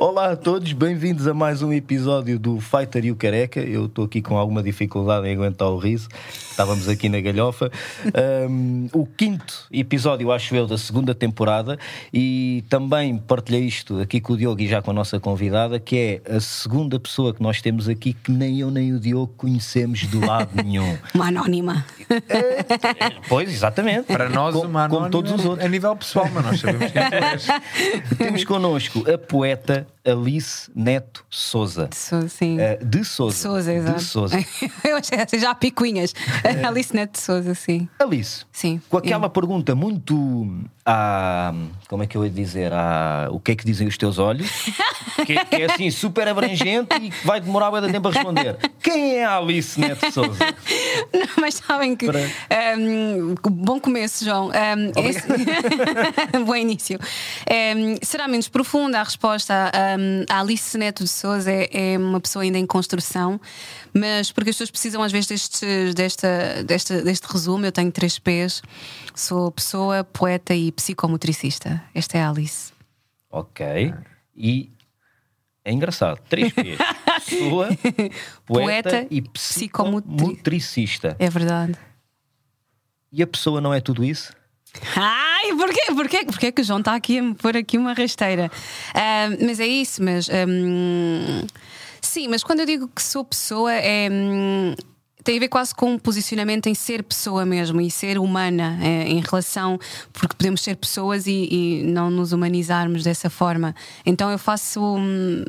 Olá a todos, bem-vindos a mais um episódio do Fighter e o Careca. Eu estou aqui com alguma dificuldade em aguentar o riso, estávamos aqui na galhofa. Um, o quinto episódio, acho eu, da segunda temporada, e também partilhei isto aqui com o Diogo e já com a nossa convidada, que é a segunda pessoa que nós temos aqui que nem eu nem o Diogo conhecemos de lado nenhum. Uma anónima. É, pois, exatamente. Para nós, como, uma como todos os outros. A nível pessoal, mas nós sabemos quem tu és. Temos connosco a poeta Alice Neto Souza. De Souza, sim. Uh, de Souza. De Souza, exato. De Souza. Eu já picuinhas. Alice Neto de Souza, sim. Alice. Sim. Com aquela pergunta muito. Ah, como é que eu ia dizer? Ah, o que é que dizem os teus olhos? que, que, é assim super abrangente e que vai demorar muito tempo a responder. Quem é a Alice Neto Souza? Não, mas sabem que. Para... Um, bom começo, João. Um, esse... bom início. Um, será menos profunda a resposta. a Alice Neto de Souza é, é, uma pessoa ainda em construção, mas porque as pessoas precisam às vezes deste, desta, desta, deste resumo. Eu tenho três P's. Sou pessoa, poeta e psicomotricista. Esta é a Alice. Ok. E é engraçado. Três P's. Pessoa, poeta, Poeta e psicomotricista. É verdade. E a pessoa não é tudo isso? Ai, porquê? Porquê? Porquê que o João está aqui a me pôr aqui uma rasteira? Uh, mas é isso, mas. Um, sim, mas quando eu digo que sou pessoa, é. Um, tem a ver quase com um posicionamento em ser pessoa mesmo e ser humana é, em relação, porque podemos ser pessoas e, e, não nos humanizarmos dessa forma. Então eu faço um,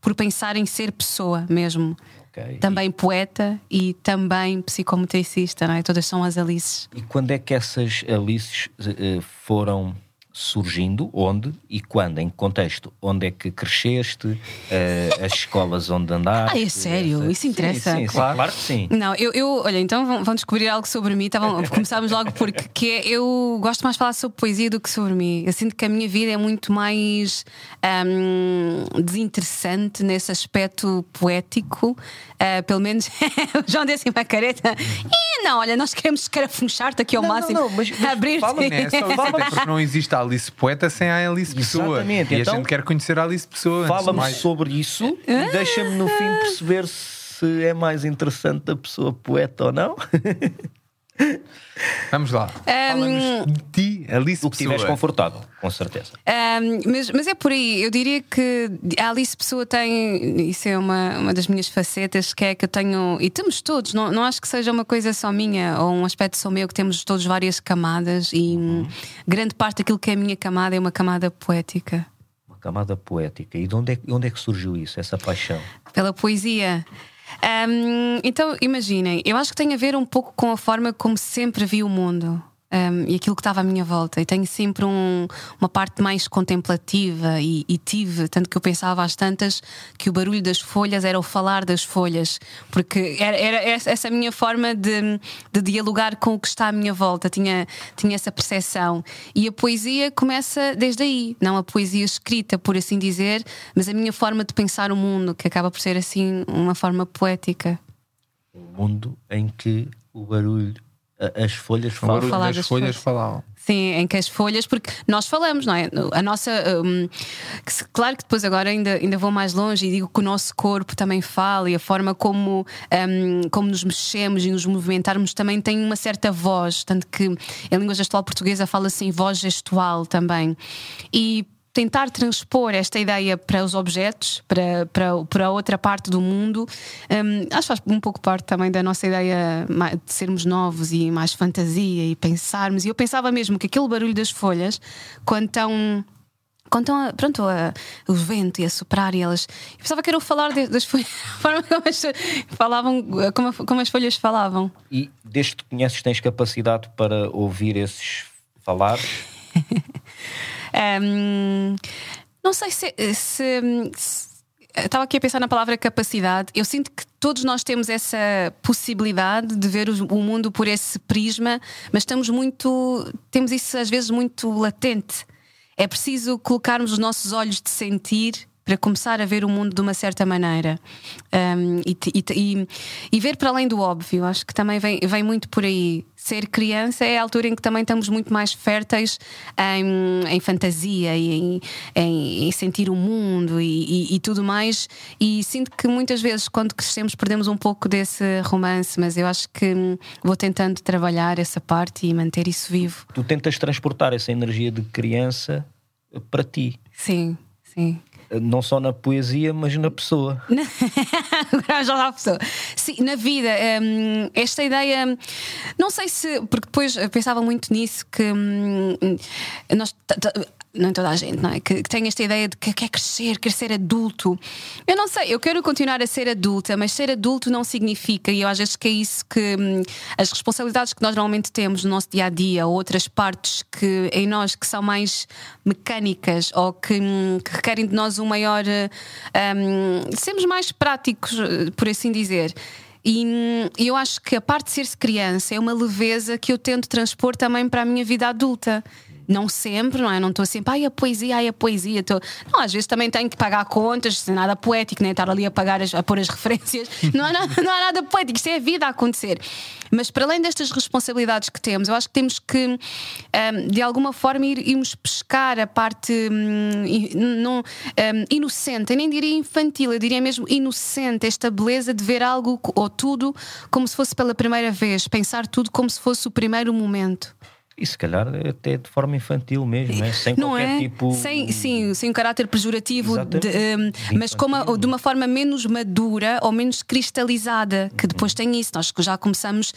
por pensar em ser pessoa mesmo. Okay. Também e... poeta e também psicomotricista, não é? Todas são as Alices. E quando é que essas Alices uh, foram surgindo? Onde e quando? Em que contexto? Onde é que cresceste? Uh, as escolas onde andaste? Ah, é sério? Essa... Isso interessa? Sim, sim, sim, claro. claro que sim. Não, eu, eu olha, então vão, vão descobrir algo sobre mim. Tá bom, começámos logo porque que é, eu gosto mais de falar sobre poesia do que sobre mim. Eu sinto que a minha vida é muito mais um, desinteressante nesse aspecto poético. Uh, pelo menos o João disse assim uma careta. E não, olha, nós queremos escarafunchar-te aqui ao não, máximo. Não, não, mas, mas abrir Fala, né? Só porque não existe a Alice Poeta sem a Alice Pessoa. Exatamente. E então, a gente quer conhecer a Alice Pessoa. Fala-me mais. sobre isso e Ah. deixa-me no fim perceber se é mais interessante a pessoa poeta ou não. Vamos lá. Fala-nos de ti, Alice O que estiveres Pessoa. confortável, com certeza. Um, mas, mas é por aí, eu diria que a Alice Pessoa tem, isso é uma, uma das minhas facetas, que é que eu tenho, e temos todos, não, não acho que seja uma coisa só minha ou um aspecto só meu, que temos todos várias camadas e hum, grande parte daquilo que é a minha camada é uma camada poética. Uma camada poética. E de onde é, onde é que surgiu isso, essa paixão? Pela poesia. Um, então, imaginem, eu acho que tem a ver um pouco com a forma como sempre vi o mundo. Um, e aquilo que estava à minha volta. E tenho sempre um, uma parte mais contemplativa e, e, tive, tanto que eu pensava às tantas que o barulho das folhas era o falar das folhas, porque era, era essa minha forma de, de, dialogar com o que está à minha volta, tinha, tinha essa percepção. E a poesia começa desde aí, não a poesia escrita, por assim dizer, mas a minha forma de pensar o mundo, que acaba por ser assim uma forma poética. Um mundo em que o barulho as folhas falam. Vou falar das, das folhas folhas. falavam. Sim, em que as folhas, porque nós falamos, não é? A nossa. Um, que se- claro que depois agora ainda, ainda vou mais longe e digo que o nosso corpo também fala e a forma como, um, como nos mexemos e nos movimentarmos também tem uma certa voz. Tanto que em língua gestual portuguesa fala-se em voz gestual também. E tentar transpor esta ideia para os objetos, para, para, para outra parte do mundo, hum, acho que faz um pouco parte também da nossa ideia de sermos novos e mais fantasia e pensarmos. E eu pensava mesmo que aquele barulho das folhas, quando estão. Quando estão pronto, a- o vento e a soprar e elas. Eu pensava que era o falar de- das folhas, a forma como as, falavam, como, como as folhas falavam. E desde que conheces, tens capacidade para ouvir esses falares? Hum, não sei se, se- se- Estava aqui a pensar na palavra capacidade. Eu sinto que todos nós temos essa possibilidade de ver o mundo por esse prisma, mas estamos muito. Temos isso às vezes muito latente. É preciso colocarmos os nossos olhos de sentir para começar a ver o mundo de uma certa maneira um, e, e, e, ver para além do óbvio. Acho que também vem, vem muito por aí. Ser criança é a altura em que também estamos muito mais férteis em, em fantasia e em, em, em, sentir o mundo e, e, tudo mais. E sinto que muitas vezes, quando crescemos, perdemos um pouco desse romance, mas eu acho que hum, vou tentando trabalhar essa parte e manter isso vivo. Tu tentas transportar essa energia de criança para ti. Sim, sim não só na poesia, mas na pessoa. já na pessoa. Sim, na vida. Um, esta ideia, não sei se. Porque depois pensava muito nisso que um, nós não toda a gente, não é? Que, que tem esta ideia de que quer crescer, quer ser adulto. Eu não sei, eu quero continuar a ser adulta, mas ser adulto não significa, e eu às vezes que é isso que hum, as responsabilidades que nós normalmente temos no nosso dia a dia, ou outras partes que em nós que são mais mecânicas ou que, hum, que requerem de nós um maior. Um, sermos mais práticos, por assim dizer. E hum, eu acho que a parte de ser-se criança é uma leveza que eu tento transpor também para a minha vida adulta. Não sempre, não é? Não estou sempre, ai a poesia, ai a poesia. Tô... Não, às vezes também tenho que pagar contas, sem nada poético, nem estar ali a pagar, as, a pôr as referências. Não há, nada, não há nada poético, isto é a vida a acontecer. Mas para além destas responsabilidades que temos, eu acho que temos que, um, de alguma forma, ir, irmos pescar a parte um, não, um, inocente, eu nem diria infantil, eu diria mesmo inocente, esta beleza de ver algo ou tudo como se fosse pela primeira vez, pensar tudo como se fosse o primeiro momento. E se calhar até de forma infantil mesmo, né? sem não qualquer é? tipo. Sem, sim, sem um caráter pejorativo, de, um, mas como a, de uma forma menos madura ou menos cristalizada, que depois tem isso. Nós já começamos,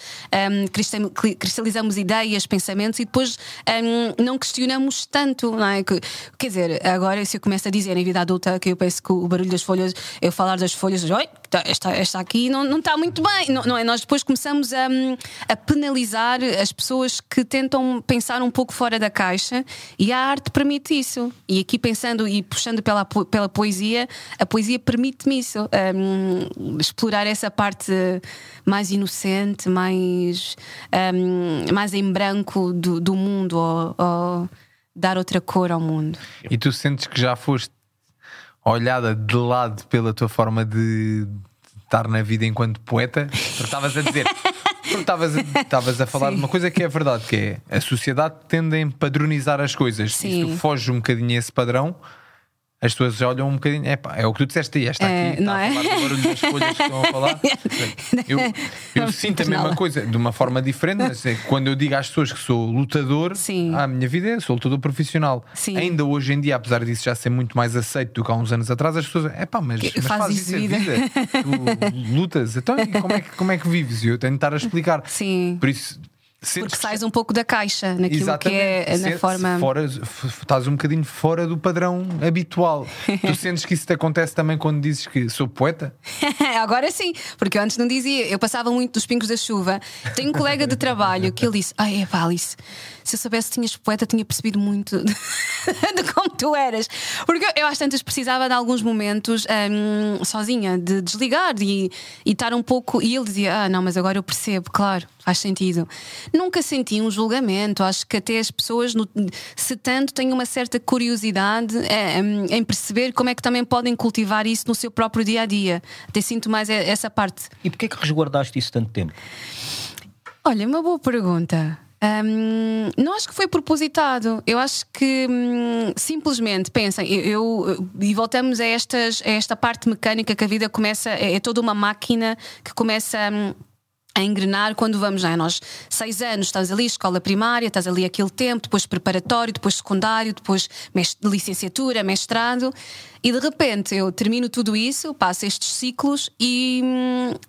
um, cristalizamos ideias, pensamentos e depois um, não questionamos tanto, não é? Que, quer dizer, agora se eu começo a dizer em vida adulta que eu penso que o barulho das folhas, eu falar das folhas, oi, tá, esta, esta aqui não, não está muito bem, não, não é? Nós depois começamos a, a penalizar as pessoas que tentam pensar um pouco fora da caixa e a arte permite isso. E aqui pensando e puxando pela, pela poesia, a poesia permite-me isso, um, explorar essa parte mais inocente, mais, um, mais em branco do, do mundo, ou, ou dar outra cor ao mundo. E tu sentes que já foste olhada de lado pela tua forma de estar na vida enquanto poeta? Estavas a dizer estavas a, a falar Sim. de uma coisa que é verdade, que é a sociedade tende a empadronizar as coisas. Sim. Se tu foges um bocadinho a esse padrão, as pessoas olham um bocadinho, é pá, é o que tu disseste aí, esta é, aqui está é? a falar do barulho das folhas que estão a falar. Eu, eu sinto a mesma coisa de uma forma diferente, mas é, quando eu digo às pessoas que sou lutador, Sim. a minha vida é, sou lutador profissional. Sim. Ainda hoje em dia, apesar disso já ser muito mais aceito do que há uns anos atrás, as pessoas, é pá, mas, mas faz, faz isso vida. vida. tu lutas, então como é, que, como é que vives? E eu tenho de estar a explicar. Sim. Por isso porque sais um pouco da caixa naquilo Exatamente. que é na forma. Fora, estás um bocadinho fora do padrão habitual. tu sentes que isso te acontece também quando dizes que sou poeta? Agora sim, porque eu antes não dizia, eu passava muito dos pingos da chuva. Tenho um colega de trabalho que ele disse: Ai, é Alice, se eu soubesse que tinhas poeta, tinha percebido muito de, como tu eras. Porque eu às tantas precisava de alguns momentos um, sozinha, de desligar e, e estar um pouco. E ele dizia: Ah, não, mas agora eu percebo, claro faz sentido. Nunca senti um julgamento, acho que até as pessoas, no, se tanto, têm uma certa curiosidade é, em perceber como é que também podem cultivar isso no seu próprio dia a dia. Até sinto mais essa parte. E porquê é que resguardaste isso tanto tempo? Olha, uma boa pergunta. Um, não acho que foi propositado. Eu acho que hum, simplesmente pensem, eu, eu, e voltamos a, estas, a esta parte mecânica que a vida começa, é, é toda uma máquina que começa. Hum, a engrenar quando vamos, já é? nós seis anos, estás ali, escola primária, estás ali aquele tempo, depois preparatório, depois secundário, depois licenciatura, mestrado, e de repente eu termino tudo isso, passo estes ciclos e,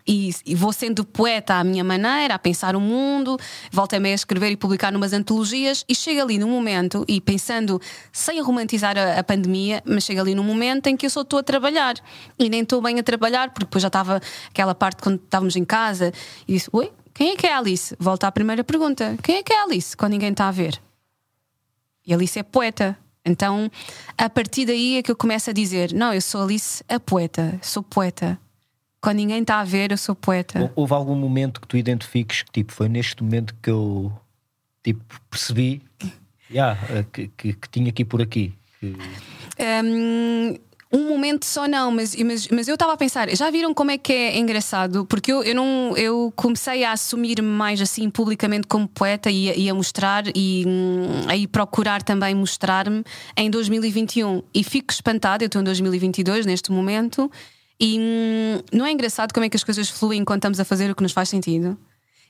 e, e vou sendo poeta à minha maneira, a pensar o mundo, volto-me a escrever e publicar numas antologias e chego ali num momento, e pensando, sem romantizar a, a pandemia, mas chego ali num momento em que eu só estou a trabalhar e nem estou bem a trabalhar, porque depois já estava aquela parte quando estávamos em casa e disse: Oi, quem é que é a Alice? Volta à primeira pergunta: quem é que é a Alice quando ninguém está a ver? E Alice é poeta. Então, a partir daí é que eu começo a dizer: não, eu sou Alice, a poeta, sou poeta. Quando ninguém está a ver, eu sou poeta. Houve algum momento que tu identifiques que tipo, foi neste momento que eu tipo, percebi yeah, que, que, que tinha aqui por aqui? Que... Um, um momento só não, mas, mas, mas eu estava a pensar, já viram como é que é engraçado? Porque eu, eu, não, eu comecei a assumir mais assim publicamente como poeta e, e a mostrar e hum, a procurar também mostrar-me em 2021 e fico espantada, eu estou em 2022 neste momento e hum, não é engraçado como é que as coisas fluem quando estamos a fazer o que nos faz sentido?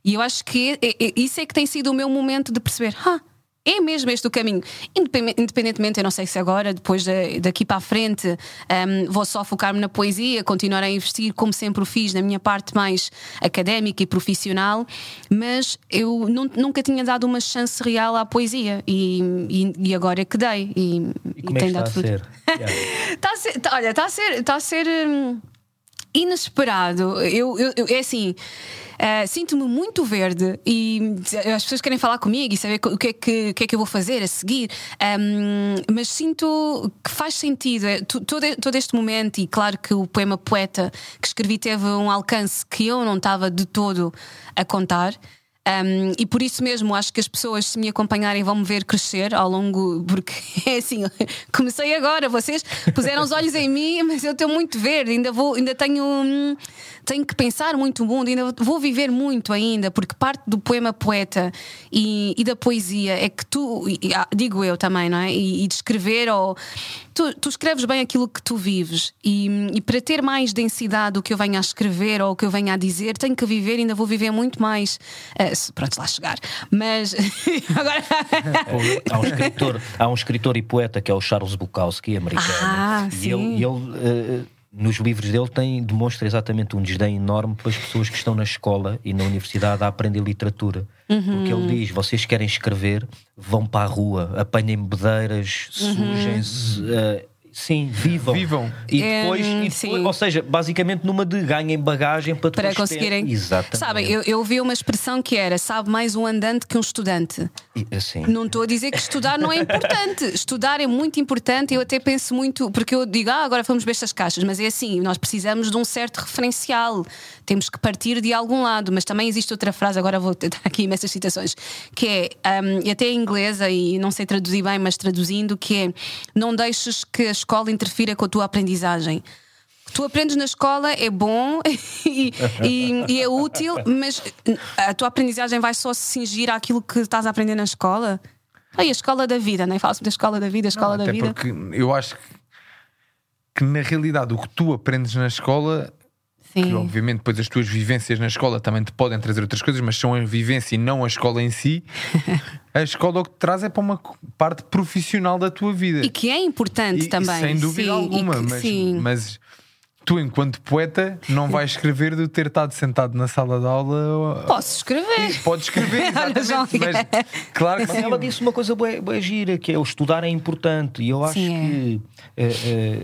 E eu acho que é, é, isso é que tem sido o meu momento de perceber, ah, é mesmo este o caminho. Independentemente, eu não sei se agora, depois de, daqui para a frente, um, vou só focar-me na poesia, continuar a investir, como sempre o fiz, na minha parte mais académica e profissional, mas eu nunca tinha dado uma chance real à poesia e, e, e agora é que dei. E, e como é que está a ser? está a ser? Olha, está a ser. Está a ser hum, inesperado. Eu, eu, eu, é assim. Uh, Sinto-me muito verde e as pessoas querem falar comigo e saber o que é que, que, é que eu vou fazer a seguir, um, mas sinto que faz sentido é, todo, todo este momento. E claro que o poema Poeta que escrevi teve um alcance que eu não estava de todo a contar. Um, e por isso mesmo acho que as pessoas, se me acompanharem, vão me ver crescer ao longo, porque é assim, comecei agora, vocês puseram os olhos em mim, mas eu estou muito verde, ainda vou, ainda tenho, hum, tenho que pensar muito o mundo, ainda vou viver muito ainda, porque parte do poema poeta e, e da poesia é que tu, ah, digo eu também, não é? E, e de escrever ou tu, tu, escreves bem aquilo que tu vives e, e, para ter mais densidade do que eu venha a escrever ou o que eu venha a dizer, tenho que viver, ainda vou viver muito mais. Uh, pronto, lá chegar. Mas agora. há, um escritor, há um escritor e poeta que é o Charles Bukowski, americano. Ah, e ele. ele uh, nos livros dele tem, demonstra exatamente um desdém enorme pelas pessoas que estão na escola e na universidade a aprender literatura. Uhum. Porque ele diz: vocês querem escrever, vão para a rua, apanhem bedeiras, uhum. sujem-se. Uh, Sim, vivam. Vivam. E depois, um, e depois ou seja, basicamente numa de ganhem bagagem para, para conseguirem. Ter... Exatamente. Sabem, eu, eu vi uma expressão que era: sabe mais um andante que um estudante. E, assim. Não estou a dizer que estudar não é importante. estudar é muito importante. Eu até penso muito, porque eu digo, ah, agora vamos ver estas caixas, mas é assim, nós precisamos de um certo referencial. Temos que partir de algum lado. Mas também existe outra frase, agora vou tentar aqui imensas citações, que é, um, e até em inglesa, e não sei traduzir bem, mas traduzindo, que é: não deixes que as escola interfira com a tua aprendizagem. Tu aprendes na escola, é bom e, e, e, é útil, mas a tua aprendizagem vai só se cingir àquilo que estás a aprender na escola? Aí, a escola da vida, não é? Fala-se da escola da vida, a escola não, da vida. Porque eu acho que, que, na realidade, o que tu aprendes na escola Sim. Que, obviamente, depois as tuas vivências na escola também te podem trazer outras coisas, mas são a vivência e não a escola em si. a escola o que te traz é para uma parte profissional da tua vida. E que é importante e, também. Sem dúvida sim, alguma, que, mas, mas tu, enquanto poeta, não vais escrever de ter estado sentado na sala de aula. Posso escrever. Podes escrever, exatamente. mas, claro que mas sim. ela disse uma coisa boa, boa gira, que é o estudar é importante. E eu acho sim, que, é. É,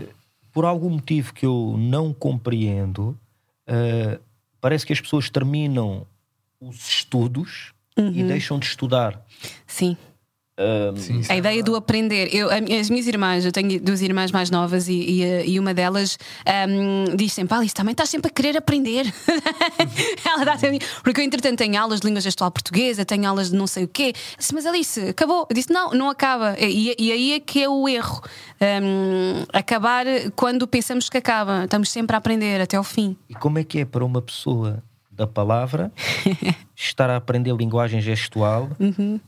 por algum motivo que eu não compreendo, uh, parece que as pessoas terminam os estudos uhum. e deixam de estudar. Sim. Um, Sim, a é ideia do aprender. Eu, as minhas irmãs, eu tenho duas irmãs mais novas e, e, e uma delas um, diz sempre: Alice, também estás sempre a querer aprender. Ela dá Porque eu, entretanto, tenho aulas de língua gestual portuguesa, tenho aulas de não sei o quê. Eu disse, Mas Alice, acabou. Eu disse: Não, não acaba. E, e aí é que é o erro. Um, acabar quando pensamos que acaba. Estamos sempre a aprender até ao fim. E como é que é para uma pessoa da palavra estar a aprender linguagem gestual? Uhum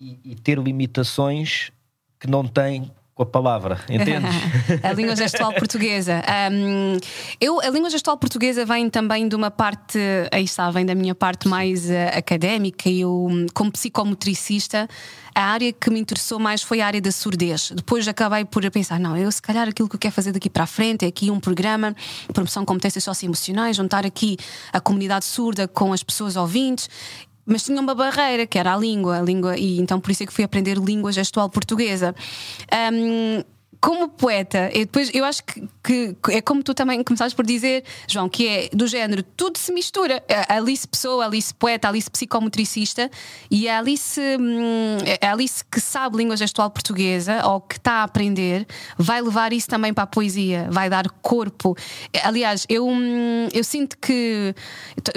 e, e ter limitações que não tem com a palavra, entendes? a língua gestual portuguesa. Um, eu, a língua gestual portuguesa vem também de uma parte, aí está, vem da minha parte mais uh, académica. Eu, como psicomotricista, a área que me interessou mais foi a área da surdez. Depois acabei por pensar, não, eu se calhar aquilo que eu quero fazer daqui para a frente é aqui um programa, promoção de competências socioemocionais, juntar aqui a comunidade surda com as pessoas ouvintes mas tinha uma barreira que era a língua, a língua e então por isso é que fui aprender língua gestual portuguesa. Um, como poeta, e depois eu acho que, que, é como tu também começaste por dizer, João, que é do género, tudo se mistura. A Alice pessoa, a Alice poeta, a Alice psicomotricista e a Alice, hum, a Alice que sabe língua gestual portuguesa ou que está a aprender, vai levar isso também para a poesia, vai dar corpo. Aliás, eu, hum, eu sinto que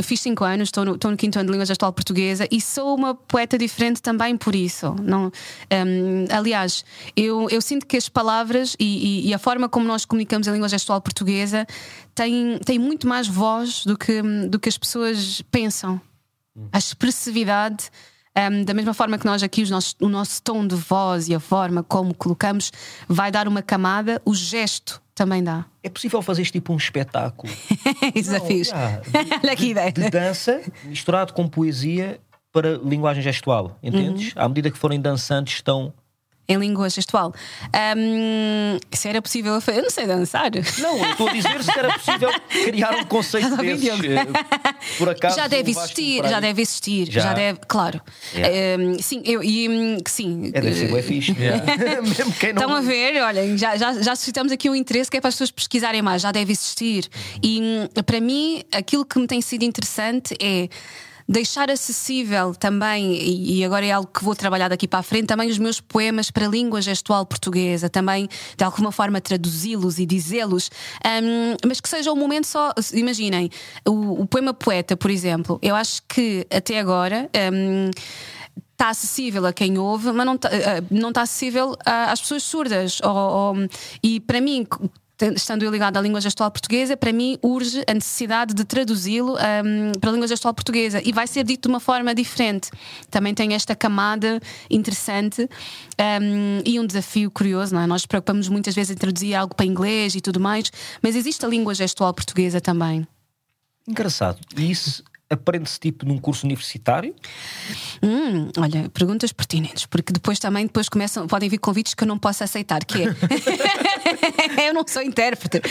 fiz 5 anos, estou no, estou no quinto ano de língua gestual portuguesa e sou uma poeta diferente também por isso. Não, um, aliás, eu, eu sinto que as palavras palavras e, e, e, a forma como nós comunicamos a língua gestual portuguesa tem, tem muito mais voz do que, do que as pessoas pensam. A expressividade. Um, da mesma forma que nós aqui, nossos, o nosso tom de voz e a forma como colocamos vai dar uma camada, o gesto também dá. É possível fazer tipo um espetáculo? Desafios. Olha que ideia. De dança misturado com poesia para linguagem gestual, entendes? Uhum. À medida que forem dançantes, estão em língua gestual. Um, se era possível, eu não sei dançar. Não, eu estou a dizer se era possível criar um conceito desses. Eh, por acaso, já deve existir, já deve existir, já, já deve, claro. Yeah. Um, sim, eu e hum, sim. É, deve ser é fixe. Yeah. Mesmo quem não... Estão a ver, olha, já, já, já suscitamos aqui um interesse que é para as pessoas pesquisarem mais, já deve existir. E hum, para mim, aquilo que me tem sido interessante é deixar acessível também, e agora é algo que vou trabalhar daqui para a frente, também os meus poemas para a língua gestual portuguesa, também de alguma forma traduzi-los e dizê-los, um, mas que seja um momento só. Imaginem, o, o, poema Poeta, por exemplo, eu acho que até agora. Um, está acessível a quem ouve, mas não está, eh, não está acessível às pessoas surdas. Ou, ou, e para mim, estando eu ligado à língua gestual portuguesa, para mim urge a necessidade de traduzi-lo um, para a língua gestual portuguesa e vai ser dito de uma forma diferente. Também tem esta camada interessante um, e um desafio curioso, não é? Nós preocupamos muitas vezes em traduzir algo para inglês e tudo mais, mas existe a língua gestual portuguesa também. Engraçado. E isso aprende-se tipo num curso universitário? Hum, olha, perguntas pertinentes, porque depois também depois começam, podem vir convites que eu não posso aceitar, que é eu não sou intérprete.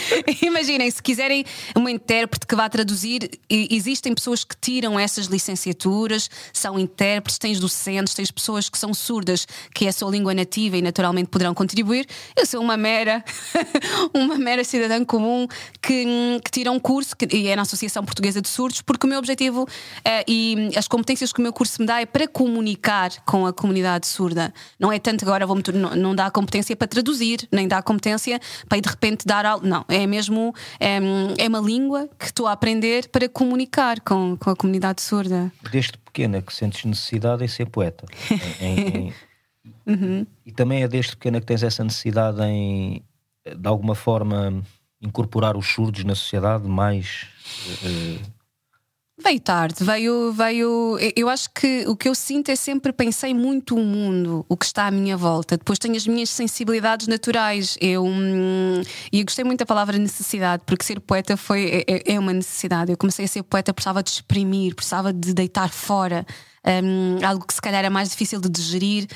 Imaginem, se quiserem uma intérprete que vá traduzir, existem pessoas que tiram essas licenciaturas, são intérpretes, tens docentes, tens pessoas que são surdas, que é a sua língua nativa e naturalmente poderão contribuir. Eu sou uma mera, uma mera cidadã comum que, que tira um curso, que, e é na Associação Portuguesa de Surdos, porque o meu objetivo uh, e as competências que o meu curso me dá é para comunicar com a comunidade surda. Não é tanto agora, vou não, não dá competência para traduzir, nem dá competência para de repente dar algo. Não, é mesmo é, é uma língua que estou a aprender para comunicar com, com a comunidade surda. Desde pequena que sentes necessidade em ser poeta. em, em, uhum. E também é desde pequena que tens essa necessidade em, de alguma forma, incorporar os surdos na sociedade mais. Uh, Veio tarde, veio, veio. Eu acho que o que eu sinto é sempre pensei muito o mundo, o que está à minha volta. Depois tenho as minhas sensibilidades naturais. Eu hum, e eu gostei muito da palavra necessidade, porque ser poeta foi é, é uma necessidade. Eu comecei a ser poeta, precisava de exprimir, precisava de deitar fora um, algo que se calhar é mais difícil de digerir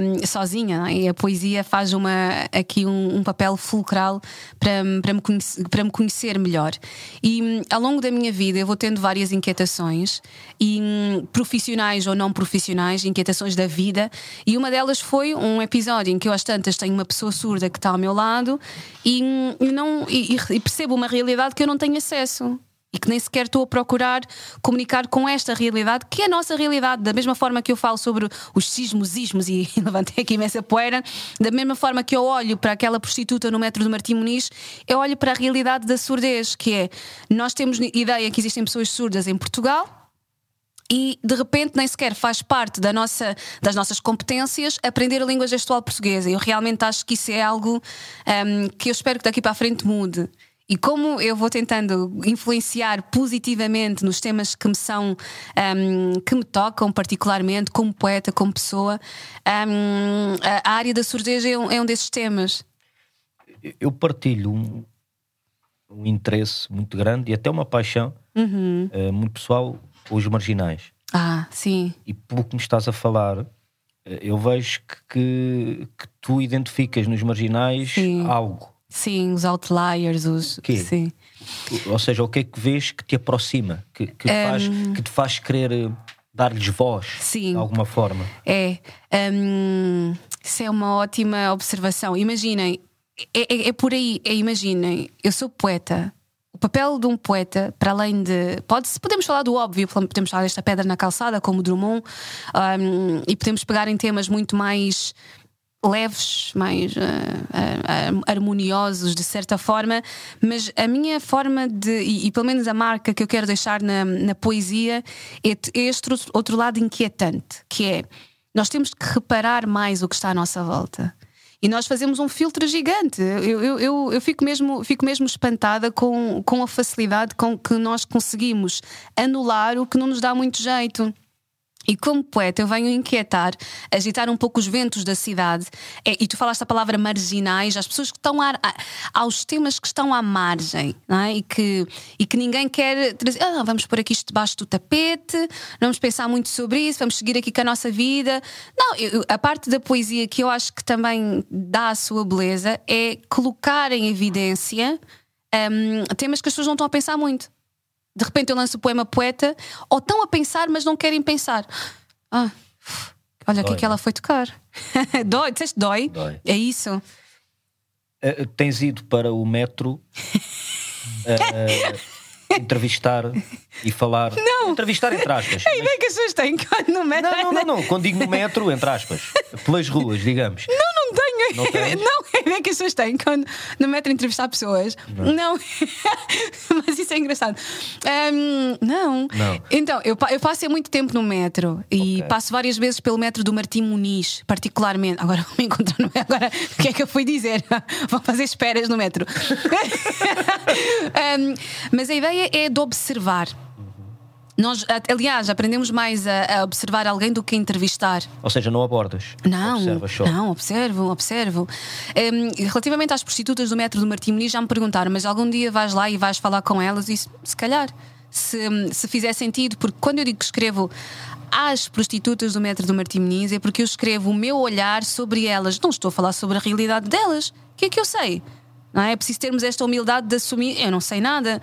um, sozinha. É? E a poesia faz uma, aqui um, um papel fulcral para, para, me conhecer, para me conhecer melhor. E um, ao longo da minha vida eu vou tendo várias inquietações, e, um, profissionais ou não profissionais, inquietações da vida, e uma delas foi um episódio em que eu às tantas tenho uma pessoa surda que está ao meu lado e, hum, não, e, e percebo uma realidade que eu não tenho acesso e que nem sequer estou a procurar comunicar com esta realidade, que é a nossa realidade, da mesma forma que eu falo sobre os sismos, ismos e levantei aqui imensa poeira, da mesma forma que eu olho para aquela prostituta no metro do Martim Muniz, eu olho para a realidade da surdez, que é nós temos ideia que existem pessoas surdas em Portugal. E de repente nem sequer faz parte da nossa, das nossas competências aprender a língua gestual portuguesa. Eu realmente acho que isso é algo um, que eu espero que daqui para a frente mude. E como eu vou tentando influenciar positivamente nos temas que me são um, que me tocam particularmente, como poeta, como pessoa, um, a área da surdez é um, é um, desses temas. Eu partilho um, um, interesse muito grande e até uma paixão uhum. uh, muito pessoal os marginais. Ah, sim. E pelo que me estás a falar, eh, eu vejo que, que, que tu identificas nos marginais sim. algo Sim, os outliers, os. Que? Sim. Ou seja, o que é que vês que te aproxima, que, que, um... faz, que te faz querer eh, dar-lhes voz Sim. de alguma forma? É. Um, isso é uma ótima observação. Imaginem, é, é, é por aí, é, imaginem, eu sou poeta. O papel de um poeta, para além de. Pode, podemos falar do óbvio, podemos falar desta pedra na calçada, como Drummond, um, e podemos pegar em temas muito mais leves, mais uh, uh, harmoniosos de certa forma, mas a minha forma de, e, e, pelo menos a marca que eu quero deixar na, na poesia é este outro lado inquietante, que é nós temos que reparar mais o que está à nossa volta. E nós fazemos um filtro gigante. Eu, eu, eu, eu fico, mesmo, fico mesmo espantada com, com a facilidade com que nós conseguimos anular o que não nos dá muito jeito. E como poeta, eu venho inquietar, agitar um pouco os ventos da cidade. É, e tu falaste a palavra marginais, as pessoas que estão a, a, aos temas que estão à margem é? e, que, e que ninguém quer trazer. Ah, vamos pôr aqui isto debaixo do tapete, não vamos pensar muito sobre isso, vamos seguir aqui com a nossa vida. Não, eu, a parte da poesia que eu acho que também dá a sua beleza é colocar em evidência um, temas que as pessoas não estão a pensar muito. De repente eu lanço o poema poeta, ou estão a pensar, mas não querem pensar. Ah, olha o que é que ela foi tocar. dói, disseste dói? Dói. É isso. Uh, tens ido para o metro uh, entrevistar e falar. Não. Entrevistar entre aspas. A ideia que as pessoas têm quando no metro. Não, não, não, não. Quando digo no metro, entre aspas. Pelas ruas, digamos. Não, não tenho. Não? Não, é ideia que as pessoas têm quando no metro entrevistar pessoas. Não. Mas isso é engraçado. Ahm, não. Não. Então, eu, eu passo há muito tempo no metro e Ok. passo várias vezes pelo metro do Martim Muniz, particularmente. Agora vou me encontrar no metro. Agora, o que é que eu fui dizer? Vou fazer esperas no metro. Ahm, mas a ideia é de observar. Nós, aliás, aprendemos mais a, a observar alguém do que a entrevistar. Ou seja, não abordas. Não, Observas só. não, observo, observo. Hum, relativamente às prostitutas do metro do Martim Muniz, já me perguntaram, mas algum dia vais lá e vais falar com elas? E se se calhar, se, se fizer sentido, porque quando eu digo que escrevo às prostitutas do metro do Martim Muniz, é porque eu escrevo o meu olhar sobre elas. Não estou a falar sobre a realidade delas. O que é que eu sei? Não é? é preciso termos esta humildade de assumir, eu não sei nada.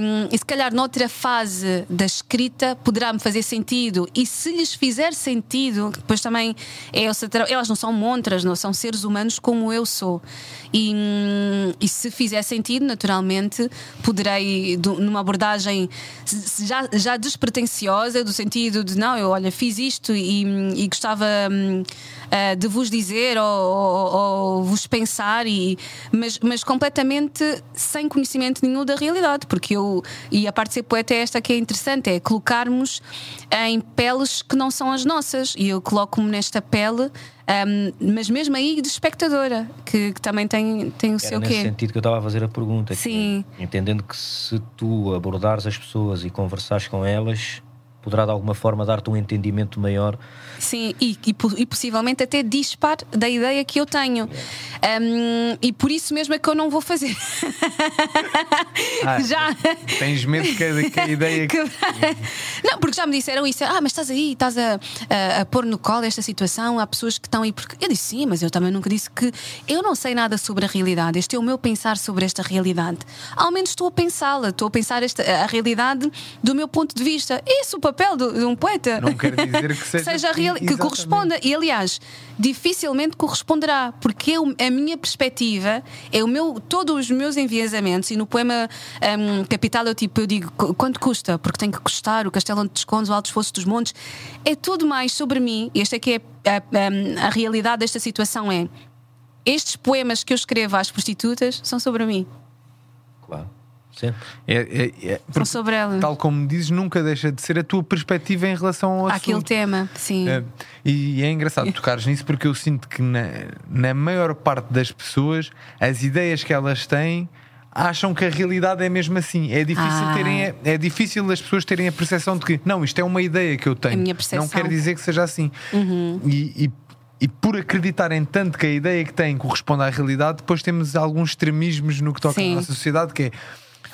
Hum, e se calhar noutra fase da escrita poderá-me fazer sentido. E se lhes fizer sentido, depois também é elas não são montras, não são seres humanos como eu sou. E, e se fizer sentido, naturalmente, poderei, numa abordagem já, já despretensiosa, do sentido de não, eu olha, fiz isto e, e gostava. hum, ah, de vos dizer ou, ou- ou vos pensar, e, mas, mas completamente sem conhecimento nenhum da realidade, porque eu, e a parte de ser poeta é esta que é interessante, é colocarmos em peles que não são as nossas, e eu coloco-me nesta pele, ahm, mas mesmo aí de espectadora, que, que também tem, tem o Era seu nesse quê. sentido que eu estava a fazer a pergunta. que Sim. é, entendendo que se tu abordares as pessoas e conversares com elas, poderá de alguma forma dar-te um entendimento maior. Sim, e, e, e possivelmente até dispar da ideia que eu tenho. Ahm, e por isso mesmo é que eu não vou fazer. Ah, Já. Tens medo que que a ideia que. Não, porque já me disseram isso. Ah, mas estás aí, estás a, a, a pôr no colo esta situação. Há pessoas que estão aí. Porque eu disse sim, mas eu também nunca disse que eu não sei nada sobre a realidade. Este é o meu pensar sobre esta realidade. Ao menos estou a pensá-la, estou a pensar esta, a realidade do meu ponto de vista. Esse é o papel do- de um poeta. Não quer dizer que seja, seja real, que corresponda. E aliás, dificilmente corresponderá, porque eu- a minha perspectiva é o meu, todos os meus enviesamentos, e no poema hum, Capital eu tipo, eu digo "Qu- quanto custa, porque tem que custar o castelo onde te escondes, o alto esforço dos montes, é tudo mais sobre mim. E esta é que é a, a- a realidade desta situação é estes poemas que eu escrevo às prostitutas são sobre mim, Claro. Sempre. É, é- é- porque, sobre elas. tal como dizes, nunca deixa de ser a tua perspectiva em relação ao Aquele assunto. tema, sim. É, e é engraçado tocares nisso porque eu sinto que na, na maior parte das pessoas as ideias que elas têm acham que a realidade é mesmo assim. É difícil, Ah. terem, é difícil as pessoas terem a percepção de que não, isto é uma ideia que eu tenho. Não quer dizer que seja assim. E, e- e por acreditarem tanto que a ideia que têm corresponde à realidade, depois temos alguns extremismos no que toca Sim. à nossa sociedade, que é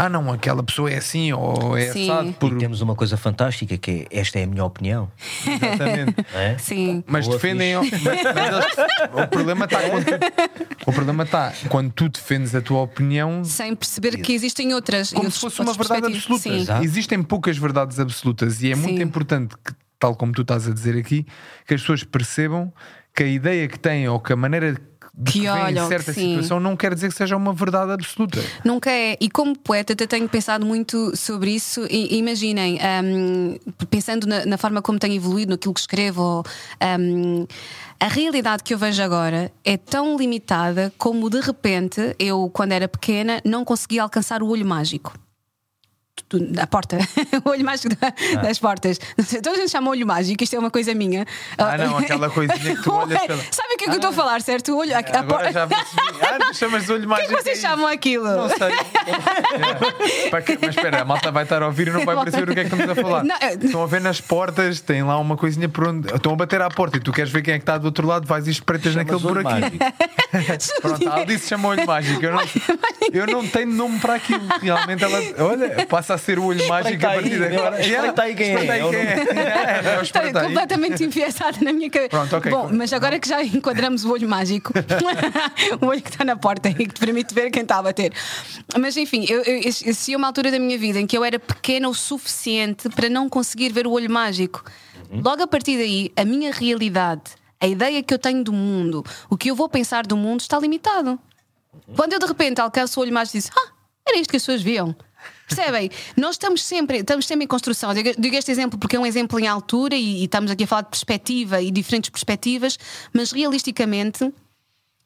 ah não, aquela pessoa é assim ou é Sim. assado por E temos uma coisa fantástica que é esta é a minha opinião. exatamente. É? Sim. Mas Boa defendem. Mas, mas eles- o problema está quando tu, o problema está quando tu defendes a tua opinião Sem perceber que existem outras. como outros- se fosse uma outras verdade absoluta. Sim. Exato. Existem poucas verdades absolutas e é muito Sim. importante que, tal como tu estás a dizer aqui, que as pessoas percebam que a ideia que têm ou que a maneira de Que que vem olham, certa sim. situação não quer dizer que seja uma verdade absoluta. Nunca é. E como poeta, até tenho pensado muito sobre isso. E, imaginem, hum, pensando na, na forma como tenho evoluído, naquilo que escrevo, ou, hum, a realidade que eu vejo agora é tão limitada como de repente eu, quando era pequena, não conseguia alcançar o olho mágico. Da porta, o olho mágico da- das portas. Sei, Toda a gente chama olho mágico, isto é uma coisa minha. Ah, não, aquela coisinha que tu olhas pela- Sabe o que é que eu estou a falar, certo? O olho, a, a Agora porta. já percebi. Ah, chamas de olho O que mágico. é que vocês é chamam aquilo? Não sei. É. Mas espera, a malta vai estar a ouvir e não vai perceber o que é que estamos a falar. Não, é- Estão a ver nas portas, tem lá uma coisinha por onde. Estão a bater à porta e tu queres ver quem é que está do outro lado, vais e espreitas naquele olho buraquinho. mágico. Pronto, a Alice chamou-lhe mágico. Eu não, eu não tenho nome para aquilo. Realmente ela, olha, passa a ser o olho mágico a partir de agora. espreita aí quem é. Espreita aí quem é. É, Estou completamente enviesada na minha cabeça. Pronto, ok. Bom, mas agora que já enquadramos o olho mágico, o olho que está na porta e que te permite ver quem está a bater. Mas enfim, eu, eu, existia uma altura da minha vida em que eu era pequena o suficiente para não conseguir ver o olho mágico. Logo a partir daí, a minha realidade, a ideia que eu tenho do mundo, o que eu vou pensar do mundo está limitado. Quando eu de repente alcanço o olho mágico e disse: Ah, era isto que as pessoas viam. Percebem? Nós estamos sempre, estamos sempre em construção. Digo, digo este exemplo porque é um exemplo em altura e, e estamos aqui a falar de perspectiva e diferentes perspectivas, mas realisticamente.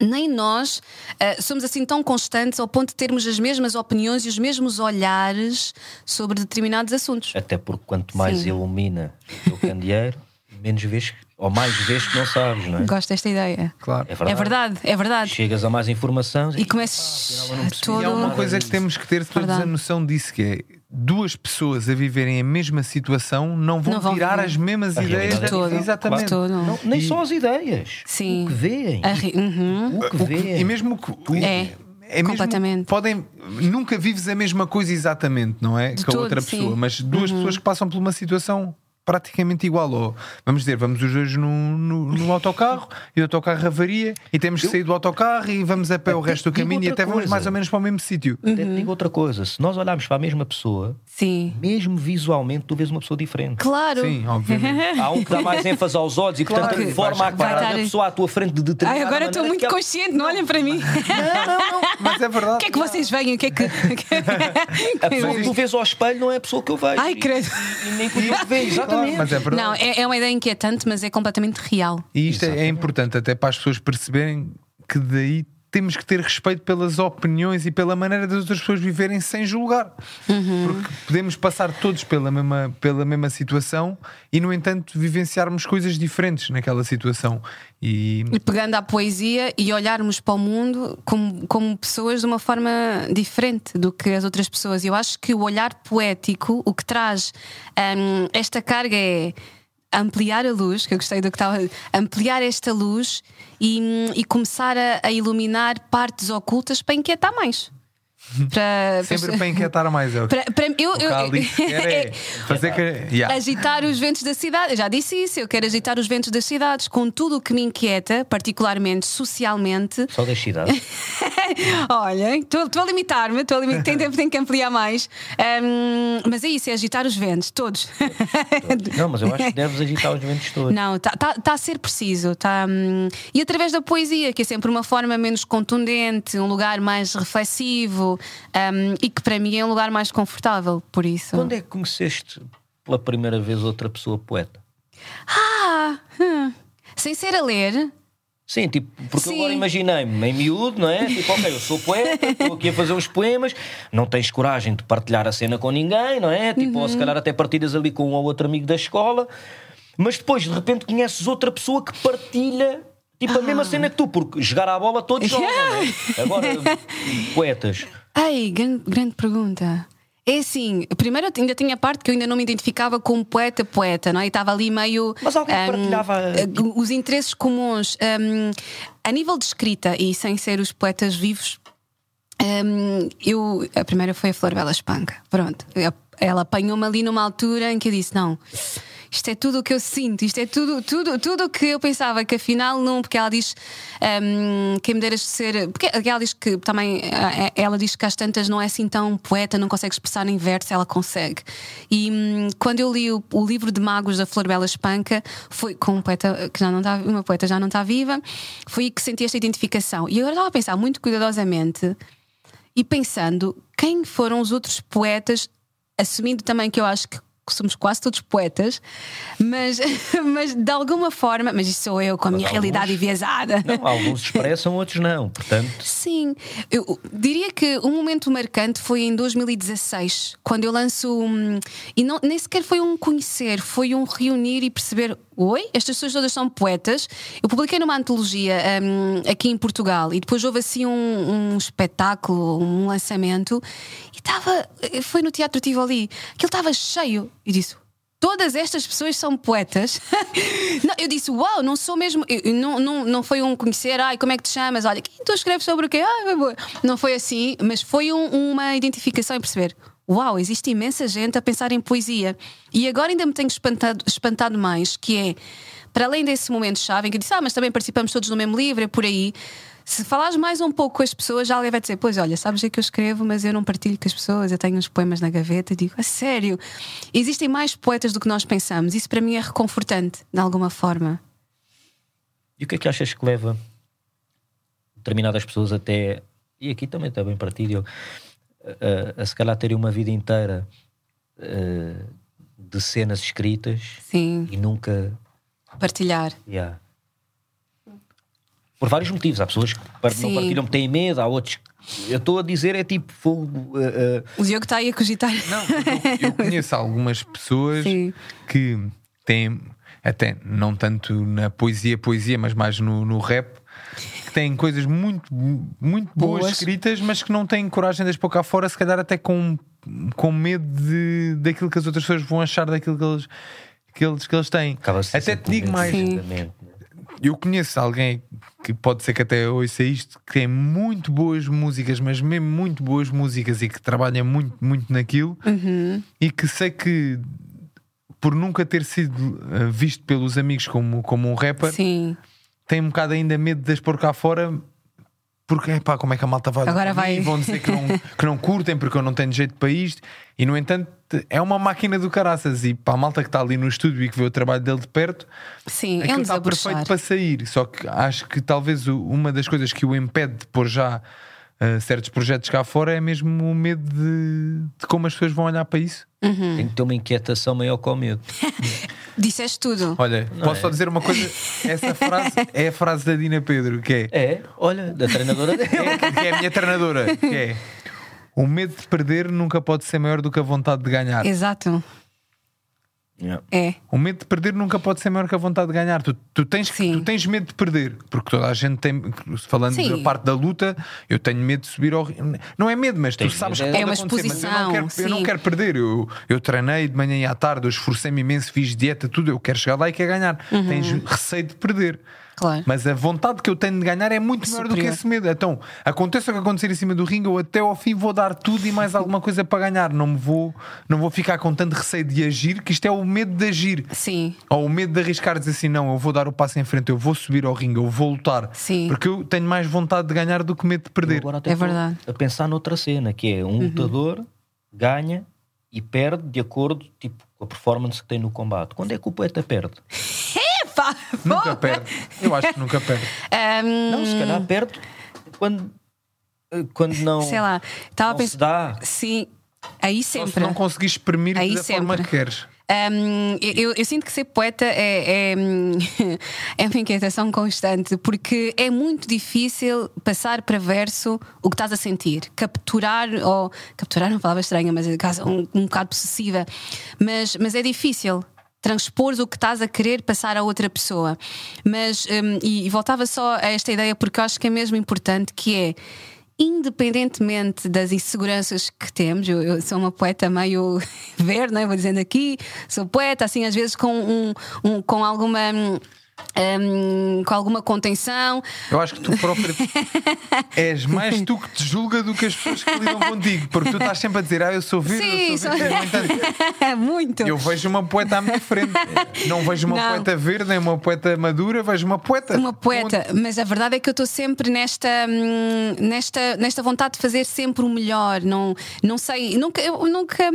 Nem nós ah, somos assim tão constantes ao ponto de termos as mesmas opiniões e os mesmos olhares sobre determinados assuntos. Até porque quanto mais Sim. ilumina o candeeiro, menos vês, ou mais vês que não sabes, não é? Gosto desta ideia. Claro. É verdade. É verdade, é verdade. Chegas a mais informação E começas todo. E há uma coisa que temos que ter todos a noção disso: que é duas pessoas a viverem a mesma situação não vão, Não vão tirar viver. as mesmas A ideias. é diferente. Exatamente. De todo. Não, nem só as ideias. Sim. O que veem. Uhum. O que O veem. e mesmo que É, mesmo- completamente. podem nunca vives a mesma coisa exatamente, não é? De que a todo, outra sim. pessoa, mas duas pessoas que passam por uma situação praticamente igual. Ou, vamos dizer, vamos os dois no, no, no autocarro e o autocarro avaria e temos que sair do autocarro e vamos a pé o resto do caminho e até vamos coisa. mais ou menos para o mesmo sítio. Até te digo outra coisa: se nós olharmos para a mesma pessoa, Sim. mesmo visualmente, tu vês uma pessoa diferente. Claro. Sim, obviamente. Há um que dá mais ênfase aos olhos e, portanto, Claro. forma a cara da pessoa à tua frente de determinada Ai, agora estou muito que consciente, não olhem para mim. Mas é verdade. O que é que vocês veem? O que é que. A pessoa que tu vês ao espelho não é a pessoa que eu vejo. Ai, E- credo. E nem tu te vês, exatamente. Mas é verdade. Não, é, é uma ideia inquietante, mas é completamente real. E isto é, é importante até para as pessoas perceberem que daí temos que ter respeito pelas opiniões e pela maneira das outras pessoas viverem sem julgar. Porque podemos passar todos pela mesma, pela mesma situação e, no entanto, vivenciarmos coisas diferentes naquela situação. E E pegando à poesia e olharmos para o mundo como, como pessoas de uma forma diferente do que as outras pessoas. Eu acho que o olhar poético, o que traz hum, esta carga é ampliar a luz, que eu gostei do que estava, ampliar esta luz e, e começar a, a iluminar partes ocultas para inquietar mais. Para, sempre para inquietar mais. Que para, para- eu, eu- é fazer que. Yeah. agitar os ventos da cidade. Eu já disse isso, eu quero agitar os ventos das cidades com tudo o que me inquieta, particularmente socialmente. Só das cidades. Olha, estou a limitar-me, estou a limitar, tem tempo, tenho que ampliar mais. Ahm, mas é isso, é agitar os ventos, todos. Não, mas eu acho que deves agitar os ventos todos. Não, está tá, tá a ser preciso. Tá, hum, e através da poesia, que é sempre uma forma menos contundente, um lugar mais reflexivo hum, e que para mim é um lugar mais confortável. Por isso. Quando é que conheceste pela primeira vez outra pessoa poeta? Ah, hum, sem ser a ler. Sim, tipo, porque Sim. eu agora imaginei-me em miúdo, não é? Tipo, ok, eu sou poeta, estou aqui a fazer uns poemas, não tens coragem de partilhar a cena com ninguém, não é? Tipo, Uhum. ou se calhar até partilhas ali com um ou outro amigo da escola, mas depois de repente conheces outra pessoa que partilha. Tipo, a mesma Ah. cena que tu, porque jogar à bola todos jogam, não é? Agora, poetas. Ai, grande, grande pergunta. É assim, primeiro ainda tinha a parte que eu ainda não me identificava como poeta-poeta, não é? E estava ali meio. Mas alguém hum, partilhava, eh, os interesses comuns. hum, a nível de escrita e sem ser os poetas vivos, hum, eu. A primeira foi a Flor Bela Espanca. Pronto. Ela apanhou-me ali numa altura em que eu disse: não. Isto é tudo o que eu sinto, isto é tudo tudo tudo o que eu pensava que afinal não, porque ela diz hum, quem me deras de ser. Porque ela diz que também eh, ela diz que às tantas não é assim tão poeta, não consegue expressar em verso, ela consegue. E hum, quando eu li o, o livro de Magos da Flor Bela Espanca, foi com um poeta que já não está, uma poeta já não está viva, foi que senti esta identificação. E agora estava a pensar muito cuidadosamente e pensando quem foram os outros poetas, assumindo também que eu acho que somos quase todos poetas, mas, mas de alguma forma, mas isso sou eu com a Mas minha alguns- realidade enviesada. Não, alguns expressam, outros não. Portanto, Sim, eu diria que um momento marcante foi em 2016, quando eu lanço. um- e não, nem sequer foi um conhecer, foi um reunir e perceber: oi, estas pessoas todas são poetas. Eu publiquei numa antologia um, aqui em Portugal e depois houve assim um, um espetáculo, um lançamento, e estava. Foi no Teatro Tivoli, aquilo estava cheio. E disse: Todas estas pessoas são poetas. não, eu disse, uau, não sou mesmo. eu- não, não, não foi um conhecer, ai, como é que te chamas? Olha, quem tu escreves sobre o quê? Ai, não foi assim, mas foi um- uma identificação e perceber. Uau, existe imensa gente a pensar em poesia. E agora ainda me tenho espantado, espantado mais, que é, para além desse momento-chave em que eu disse, ah, mas também participamos todos no mesmo livro, é por aí. Se falares mais um pouco com as pessoas, já alguém vai dizer: Pois olha, sabes é que eu escrevo, mas eu não partilho com as pessoas, eu tenho uns poemas na gaveta. Digo: A sério, existem mais poetas do que nós pensamos. Isso para mim é reconfortante, de alguma forma. e o que é que achas que leva determinadas pessoas até. E aqui também está bem para ti, Diogo, a, a, se calhar terem uma vida inteira eh, de cenas escritas Sim, e nunca. partilhar. Yeah. Por vários motivos. Há pessoas que não partilham, têm medo, há outros. que- Eu estou a dizer, é tipo fogo. eh, eh, O Diogo está aí a cogitar. Não, eu, eu conheço algumas pessoas Sim. que têm, até não tanto na poesia, poesia, mas mais no, no rap, têm coisas muito, muito boas, Boas. escritas, mas que não têm coragem de as pôr cá fora, se calhar até com, com medo de, daquilo que as outras pessoas vão achar daquilo que eles, que eles, que eles têm. Até te digo mais. Sim. Exatamente. Eu conheço alguém que pode ser que até ouça isto, que tem muito boas músicas, mas mesmo muito boas músicas e que trabalha muito, muito naquilo, e que sei que por nunca ter sido eh, visto pelos amigos como, como um rapper, Sim, tem um bocado ainda medo de as pôr cá fora. Porque, epá, como é que a malta vai Agora vai. Vão dizer que não, que não curtem porque eu não tenho jeito para isto. E, no entanto, é uma máquina do caraças. E para a malta que está ali no estúdio e que vê o trabalho dele de perto, sim, é um está perfeito para sair, só que acho que talvez uma das coisas que o impede de pôr já uh, certos projetos cá fora é mesmo o medo de, de como as pessoas vão olhar para isso. Hum. Tem que ter uma inquietação maior que o medo. Disseste tudo. Olha, posso é? só dizer uma coisa: essa frase é a frase da Dina Pedro, que é, É, olha, da treinadora dele. é- que é a minha treinadora, que é o medo de perder nunca pode ser maior do que a vontade de ganhar. Exato. Yeah. É. O medo de perder nunca pode ser maior que a vontade de ganhar. Tu, tu tens, que- tu tens medo de perder, porque toda a gente tem. Falando Sim. da parte da luta, eu tenho medo de subir ao. Não é medo, mas tu Tens sabes medo, que é- pode É uma acontecer, mas eu não, exposição, quero, eu não quero perder. Eu, eu treinei de manhã e à tarde, eu esforcei-me imenso, fiz dieta, tudo. Eu quero chegar lá e quero ganhar. Uhum. Tens receio de perder. Claro. Mas a vontade que eu tenho de ganhar é muito maior do que esse medo. Então, aconteça o que acontecer em cima do ringue, eu até ao fim vou dar tudo e mais alguma coisa para ganhar. Não me vou, não vou ficar com tanto receio de agir, que isto é o medo de agir. Sim, Ou o medo de arriscar dizer assim: não, eu vou dar o passo em frente, eu vou subir ao ringue, eu vou lutar. Sim. Porque eu tenho mais vontade de ganhar do que medo de perder. agora até É verdade. A pensar noutra cena, que é um lutador ganha e perde de acordo tipo, com a performance que tem no combate. Quando é que o poeta perde? Epá, Nunca perde. Eu acho que nunca perde. Ahm, Não, se calhar perde quando, eh, quando não, sei lá, estava a não pensar. dá. Sim, aí Só se sempre. não conseguis exprimir Aí da forma sempre. que queres. Hum, eu, eu sinto que ser poeta é, é, é uma inquietação constante porque é muito difícil passar para verso o que estás a sentir, capturar, ou capturar é uma palavra estranha, mas é um, um bocado possessiva, mas, mas é difícil. Transpor o que estás a querer passar a outra pessoa. Mas, hum, e, e voltava só a esta ideia porque eu acho que é mesmo importante que é independentemente das inseguranças que temos, eu, eu sou uma poeta meio verde, né? vou dizendo aqui, sou poeta, assim, às vezes com, um, um- com alguma. Hum, hum, com alguma contenção, Eu acho que tu próprio és mais tu que te julga do que as pessoas que lidam contigo, porque tu estás sempre a dizer, ah, eu sou verde, Sim, eu sou verde. Entanto, muito. Eu vejo uma poeta à minha frente. Não vejo uma Não. poeta verde, nem uma poeta madura, vejo uma poeta. Uma poeta, mas a verdade é que eu estou sempre nesta, hum, nesta, nesta vontade de fazer sempre o melhor. Não, não sei, nunca, eu nunca.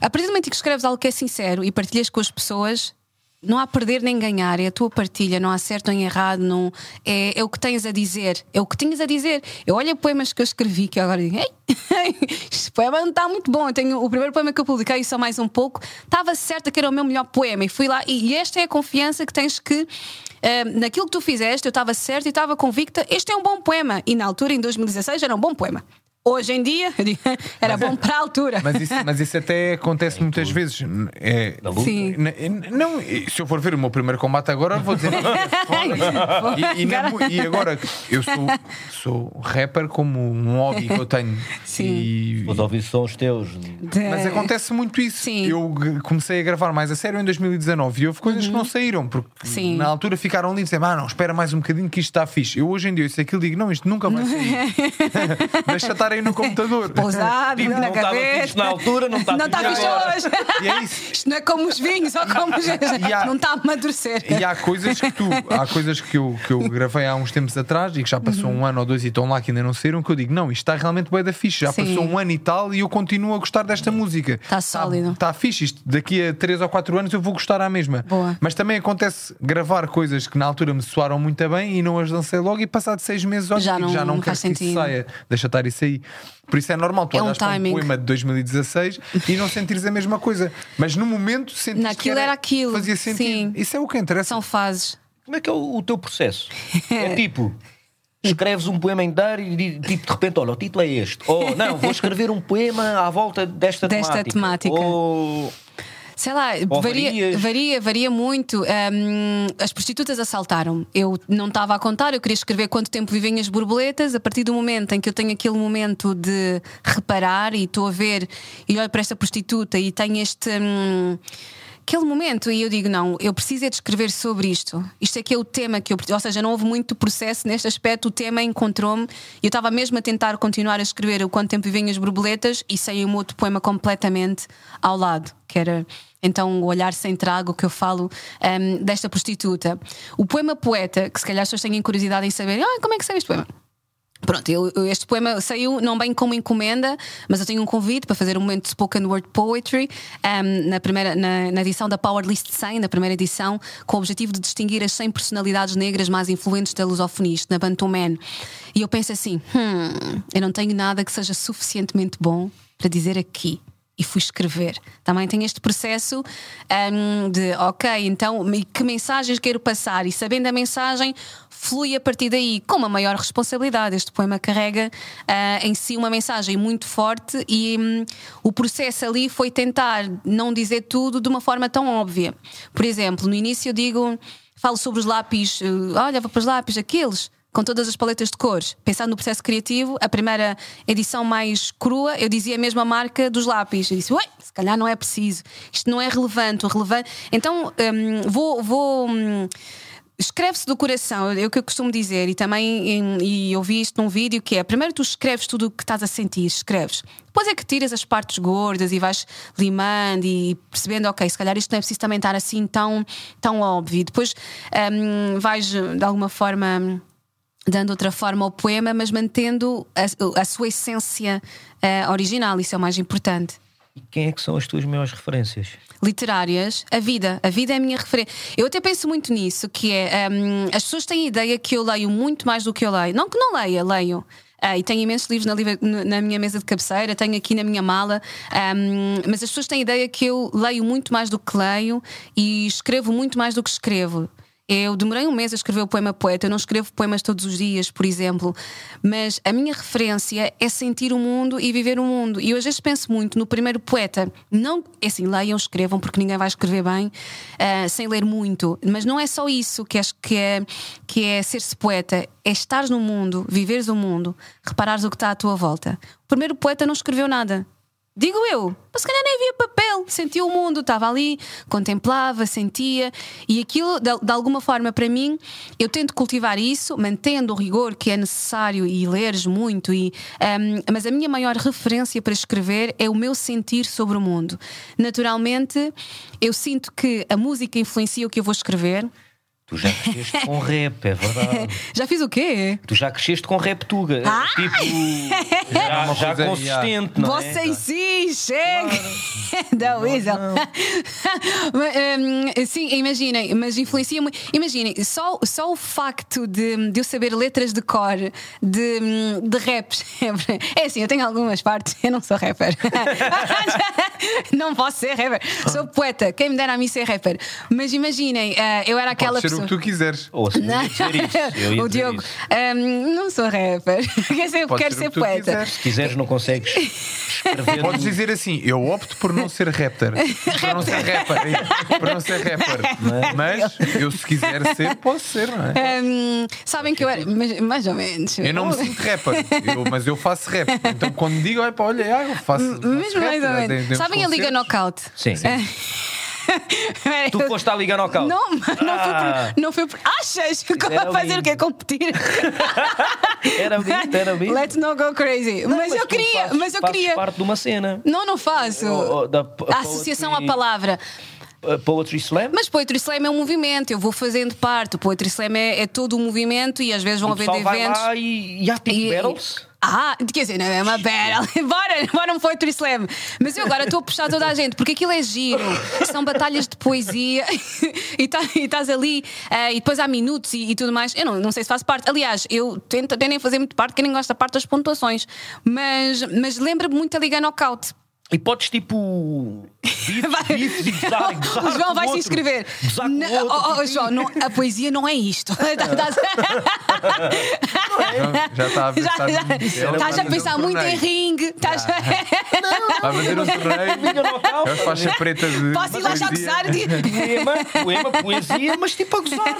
A partir do momento que escreves algo que é sincero e partilhas com as pessoas, não há perder nem ganhar, é a tua partilha, não há certo nem errado, não, é, é o que tens a dizer, é o que tinhas a dizer. Eu olho poemas que eu escrevi que eu agora digo, ei, este poema não está muito bom. Eu tenho o primeiro poema que eu publiquei, só mais um pouco, estava certa que era o meu melhor poema, e fui lá, e, esta é a confiança que tens que. Uh, naquilo que tu fizeste, eu estava certa e estava convicta, este é um bom poema. E na altura, em 2016, era um bom poema. Hoje em dia, era bom para a altura. Mas isso, mas isso até acontece muitas vezes. É, Sim. Não, se eu for ver o meu primeiro combate agora, vou dizer. e, e, na, e, agora, eu sou, sou rapper como um hobby que eu tenho. Sim. E, Os ouvidos são os teus. Mas acontece muito isso. Sim. Eu comecei a gravar mais a sério em 2019 e houve coisas uhum. que não saíram, porque Sim. na altura ficaram ali e disseram: ah, não, espera mais um bocadinho que isto está fixe. Eu hoje em dia, sei aquilo digo: não, isto nunca vai sair. Deixa estar aí no computador. Pousado, Tipo, na não fixe na altura, não está Não está fixe hoje. E é isso. Isto não é como os vinhos ou como os... Há- Não está a amadurecer. E há coisas que tu, há coisas que eu, que eu gravei há uns tempos atrás e que já passou um ano ou dois e estão lá que ainda não saíram, que eu digo, não, isto está realmente bem da fixe, já Sim. passou um ano e tal e eu continuo a gostar desta música. Está sólido. Está fixe, isto daqui a 3 ou 4 anos eu vou gostar à mesma. Boa. Mas também acontece gravar coisas que na altura me soaram muito bem e não as lancei logo e passado 6 meses olha, Já não- já não, não quero que saia, deixa estar isso aí. Por isso é normal tu É um olhas para um poema de 2016 e não sentires a mesma coisa. Mas no momento sentiste Naquilo que era aquilo, Fazia sentido. sim. Isso é o que interessa. São fases. Como é que é o, o teu processo? É tipo. Escreves um poema inteiro e tipo, de repente, olha, o título é este. Ou não, vou escrever um poema à volta desta, Desta temática. Ou Sei lá, varia, varia, varia muito. Hum, as prostitutas assaltaram. Eu não estava a contar, eu queria escrever quanto tempo vivem as borboletas. A partir do momento em que eu tenho aquele momento de reparar e estou a ver e olho para esta prostituta e tenho este. hum, Aquele momento, e eu digo: não, eu preciso é de escrever sobre isto. Isto é que é o tema que eu. Ou seja, não houve muito processo neste aspecto, o tema encontrou-me. E eu estava mesmo a tentar continuar a escrever o quanto tempo vivem as borboletas e saiu um outro poema completamente ao lado, que era então o olhar sem trago que eu falo hum, desta prostituta. O poema poeta, que se calhar as pessoas têm curiosidade em saber, ah, como é que saiu este poema? Pronto, eu- este poema saiu não bem como encomenda, mas eu tenho um convite para fazer um momento de spoken word poetry hum, na, primeira, na, na edição da Power List 100, na primeira edição, com o objetivo de distinguir as 100 personalidades negras mais influentes da lusofonia, na Bantu Man. E eu penso assim: hum, eu não tenho nada que seja suficientemente bom para dizer aqui e fui escrever. Também tem este processo hum, de, ok, então que mensagens quero passar e sabendo a mensagem, flui a partir daí com uma maior responsabilidade. Este poema carrega ah, em si uma mensagem muito forte e hum, o processo ali foi tentar não dizer tudo de uma forma tão óbvia. Por exemplo, no início eu digo, falo sobre os lápis, eh, olha, para os lápis, aqueles com todas as paletas de cores. Pensando no processo criativo, a primeira edição mais crua, eu dizia a marca dos lápis. Eu disse, ué, se calhar não é preciso, isto não é relevante. Relevante... Então hum, vou. vou hum, Escreve-se do coração, é o que eu costumo dizer, e também em- e eu vi isto num vídeo que é primeiro tu escreves tudo o que estás a sentir, escreves. Depois é que tiras as partes gordas e vais limando e percebendo, ok, se calhar isto não é preciso também estar assim tão, tão óbvio. Depois hum, vais de alguma forma dando outra forma ao poema, mas mantendo a, a sua essência eh, original, isso é o mais importante. E quem é que são as tuas maiores referências? Literárias, a vida. A vida é a minha referência. Eu até penso muito nisso, que é hum, as pessoas têm a ideia que eu leio muito mais do que eu leio. Não que não leia, leio. Ah, e tenho imensos livros na, na minha mesa de cabeceira, tenho aqui na minha mala, hum, mas as pessoas têm a ideia que eu leio muito mais do que leio e escrevo muito mais do que escrevo. Eu demorei um mês a escrever o poema poeta, eu não escrevo poemas todos os dias, por exemplo, mas a minha referência é sentir o mundo e viver o mundo. E eu às vezes penso muito no primeiro poeta, não é assim, leiam, escrevam, porque ninguém vai escrever bem ah, sem ler muito, mas não é só isso que é, que é, que é ser-se poeta, é estares no mundo, viveres o mundo, reparares o que está à tua volta. O primeiro poeta não escreveu nada. Digo eu, mas se calhar nem havia papel, sentia o mundo, estava ali, contemplava, sentia, e aquilo, de, de alguma forma, para mim, eu tento cultivar isso, mantendo o rigor que é necessário e leres muito, e, ahm, mas a minha maior referência para escrever é o meu sentir sobre o mundo. Naturalmente, eu sinto que a música influencia o que eu vou escrever. Tu já cresceste com rap, é verdade. Já fiz o quê? Tu já cresceste com rap tuga. Ah! Tipo, já, uma já coisa- consistente, não é? Você em si, chega! Da Weasel. Hum, Sim, imaginem, mas influencia muito. Imaginem, só, só o facto de, de eu saber letras de cor de, de raps. É assim, eu tenho algumas partes, eu não sou rapper. Não posso ser rapper. Sou poeta, quem me dera a mim ser rapper. Mas imaginem, eh, eu era aquela pessoa. O que tu quiseres. Ou se eu ia dizer isso. O Diogo, hum, não sou rapper. Quer quero ser poeta. quiseres. Se quiseres, não consegues escrever. Podes dizer assim, eu opto por não ser rapper. por não ser rapper. Por não ser rapper. Mas eu se quiser ser, posso ser, não é? Hum, sabem que eu era. mas- mais ou menos. Eu não me sinto rapper, eu- mas eu faço rap. Então quando digo, "Epa, olha, ah, eu faço. faço Mesmo rap, mais ou dei- dei menos. Sabem a Liga concertos." Knockout? Sim. É, Tu eu- foste à Liga Knockout. Não, não, Ah. foi não foi por. Achas que eu vou fazer o quê? Competir? Era bonito, era bonito. Let's not go crazy. Não, mas, eu tu queria, fazes- mas eu queria. parte de uma cena. Não, não faço. Oh, oh, da a associação à palavra. uh, Poetry Slam. Mas Poetry Slam é um movimento, eu vou fazendo parte. O Poetry Slam é, é todo um movimento e às vezes vão haver pessoal vai eventos. lá e, e há tipo E- battles. Ah, quer dizer, não é uma battle. bora, bora um Poetry Slam. Mas eu agora estou a puxar toda a gente, porque aquilo é giro. São batalhas de poesia e tá- e estás ali ah, e depois há minutos e, e tudo mais. Eu não, não sei se faço parte. Aliás, eu tento, tento nem fazer muito parte, que nem gosto da parte das pontuações. Mas, mas lembra-me muito a Liga Knockout. E podes tipo. E gozar, e gozar o João vai se inscrever. Não, oh, oh, tipo João, não- a poesia não é isto. Estás- Já está a pensar Estás a pensar muito em ringue. Estás- Vai fazer um torneio. É faixa preta de. Posso ir lá já poesia. gozar? Poema, poema, poesia, mas tipo a gozar.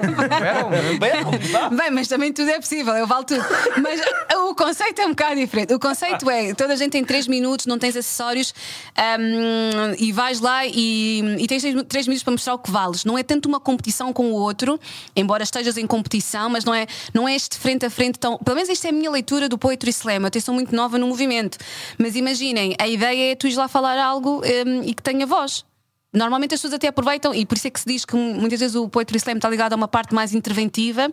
Tipo. Bem, mas também tudo é possível, eu valo tudo. Mas o conceito é um bocado diferente. O conceito é: toda a gente tem 3 minutos, não tens acessórios hum, e vais lá e, e tens 3 minutos para mostrar o que vales. Não é tanto uma competição com o outro, embora estejas em competição, mas não é, não é este frente a frente tão. Pelo menos esta é a minha leitura do Poetry Slam. Eu sou muito nova no movimento. Mas imaginem, a ideia é tu ires lá falar algo hum, e que tenha voz. Normalmente as pessoas até aproveitam, e por isso é que se diz que muitas vezes o Poetry Slam está ligado a uma parte mais interventiva.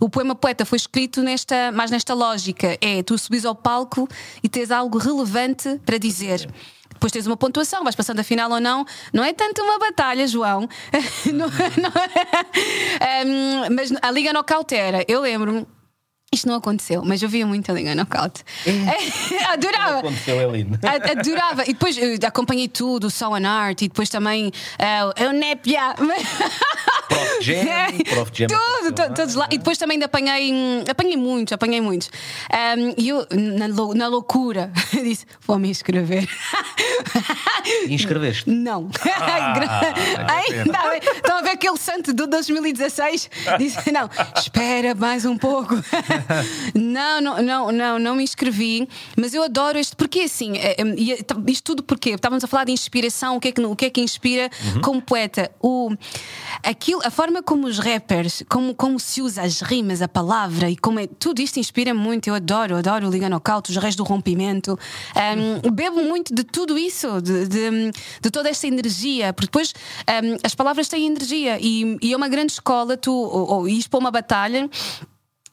O poema poeta foi escrito nesta, mais nesta lógica: é tu subis ao palco e tens algo relevante para dizer. Depois tens uma pontuação, vais passando a final ou não. Não é tanto uma batalha, João. Não- não- Hum, mas a Liga Knockout era, eu lembro-me. Isto não aconteceu, mas eu via muito a Liga Knockout. Adorava. Aconteceu, é lindo. Adorava. E depois eh, acompanhei tudo, o Soul and Art, e depois também eh, o Népia. Prof. Jam, Prof. Jam Tudo, to- é? todos lá. E depois também apanhei, hum, apanhei muitos, apanhei muitos. Um, E eu, na, lou- na loucura, disse: vou me inscrever. E inscreveste. Não. Ainda bem. Estão a ver aquele santo do 2016? Disse: não, espera mais um pouco. Não, não, não, não, não me inscrevi, mas eu adoro este. Porque assim, é, é, é, isto tudo porque estávamos a falar de inspiração, o que é que, o que, é que inspira como poeta? O, aquilo, a forma como os rappers, como, como se usa as rimas, a palavra e como é, tudo isto inspira muito. Eu adoro, adoro o Liga Knockout, os reis do rompimento. Um, bebo muito de tudo isso, de, de, de toda esta energia, porque depois um, as palavras têm energia e, e é uma grande escola, tu ou, ou ires para uma batalha.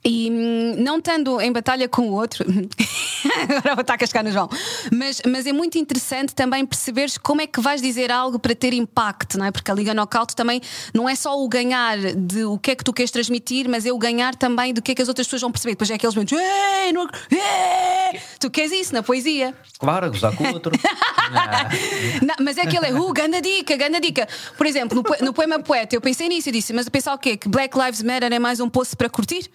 E hum, não estando em batalha com o outro, agora vou estar a cascar no João, mas, mas é muito interessante também perceberes como é que vais dizer algo para ter impacto, não é? Porque a Liga Knockout também não é só o ganhar de o que é que tu queres transmitir, mas é o ganhar também do que é que as outras pessoas vão perceber. Depois é aqueles momentos, "Ei, não ac- ei!" tu queres isso na poesia. Claro, a gozar com o outro. Não, mas é aquele é, uh, ganda dica, ganda dica. Por exemplo, no, no poema Poeta, eu pensei nisso e disse, mas a pensar o quê? Que Black Lives Matter é mais um poço para curtir?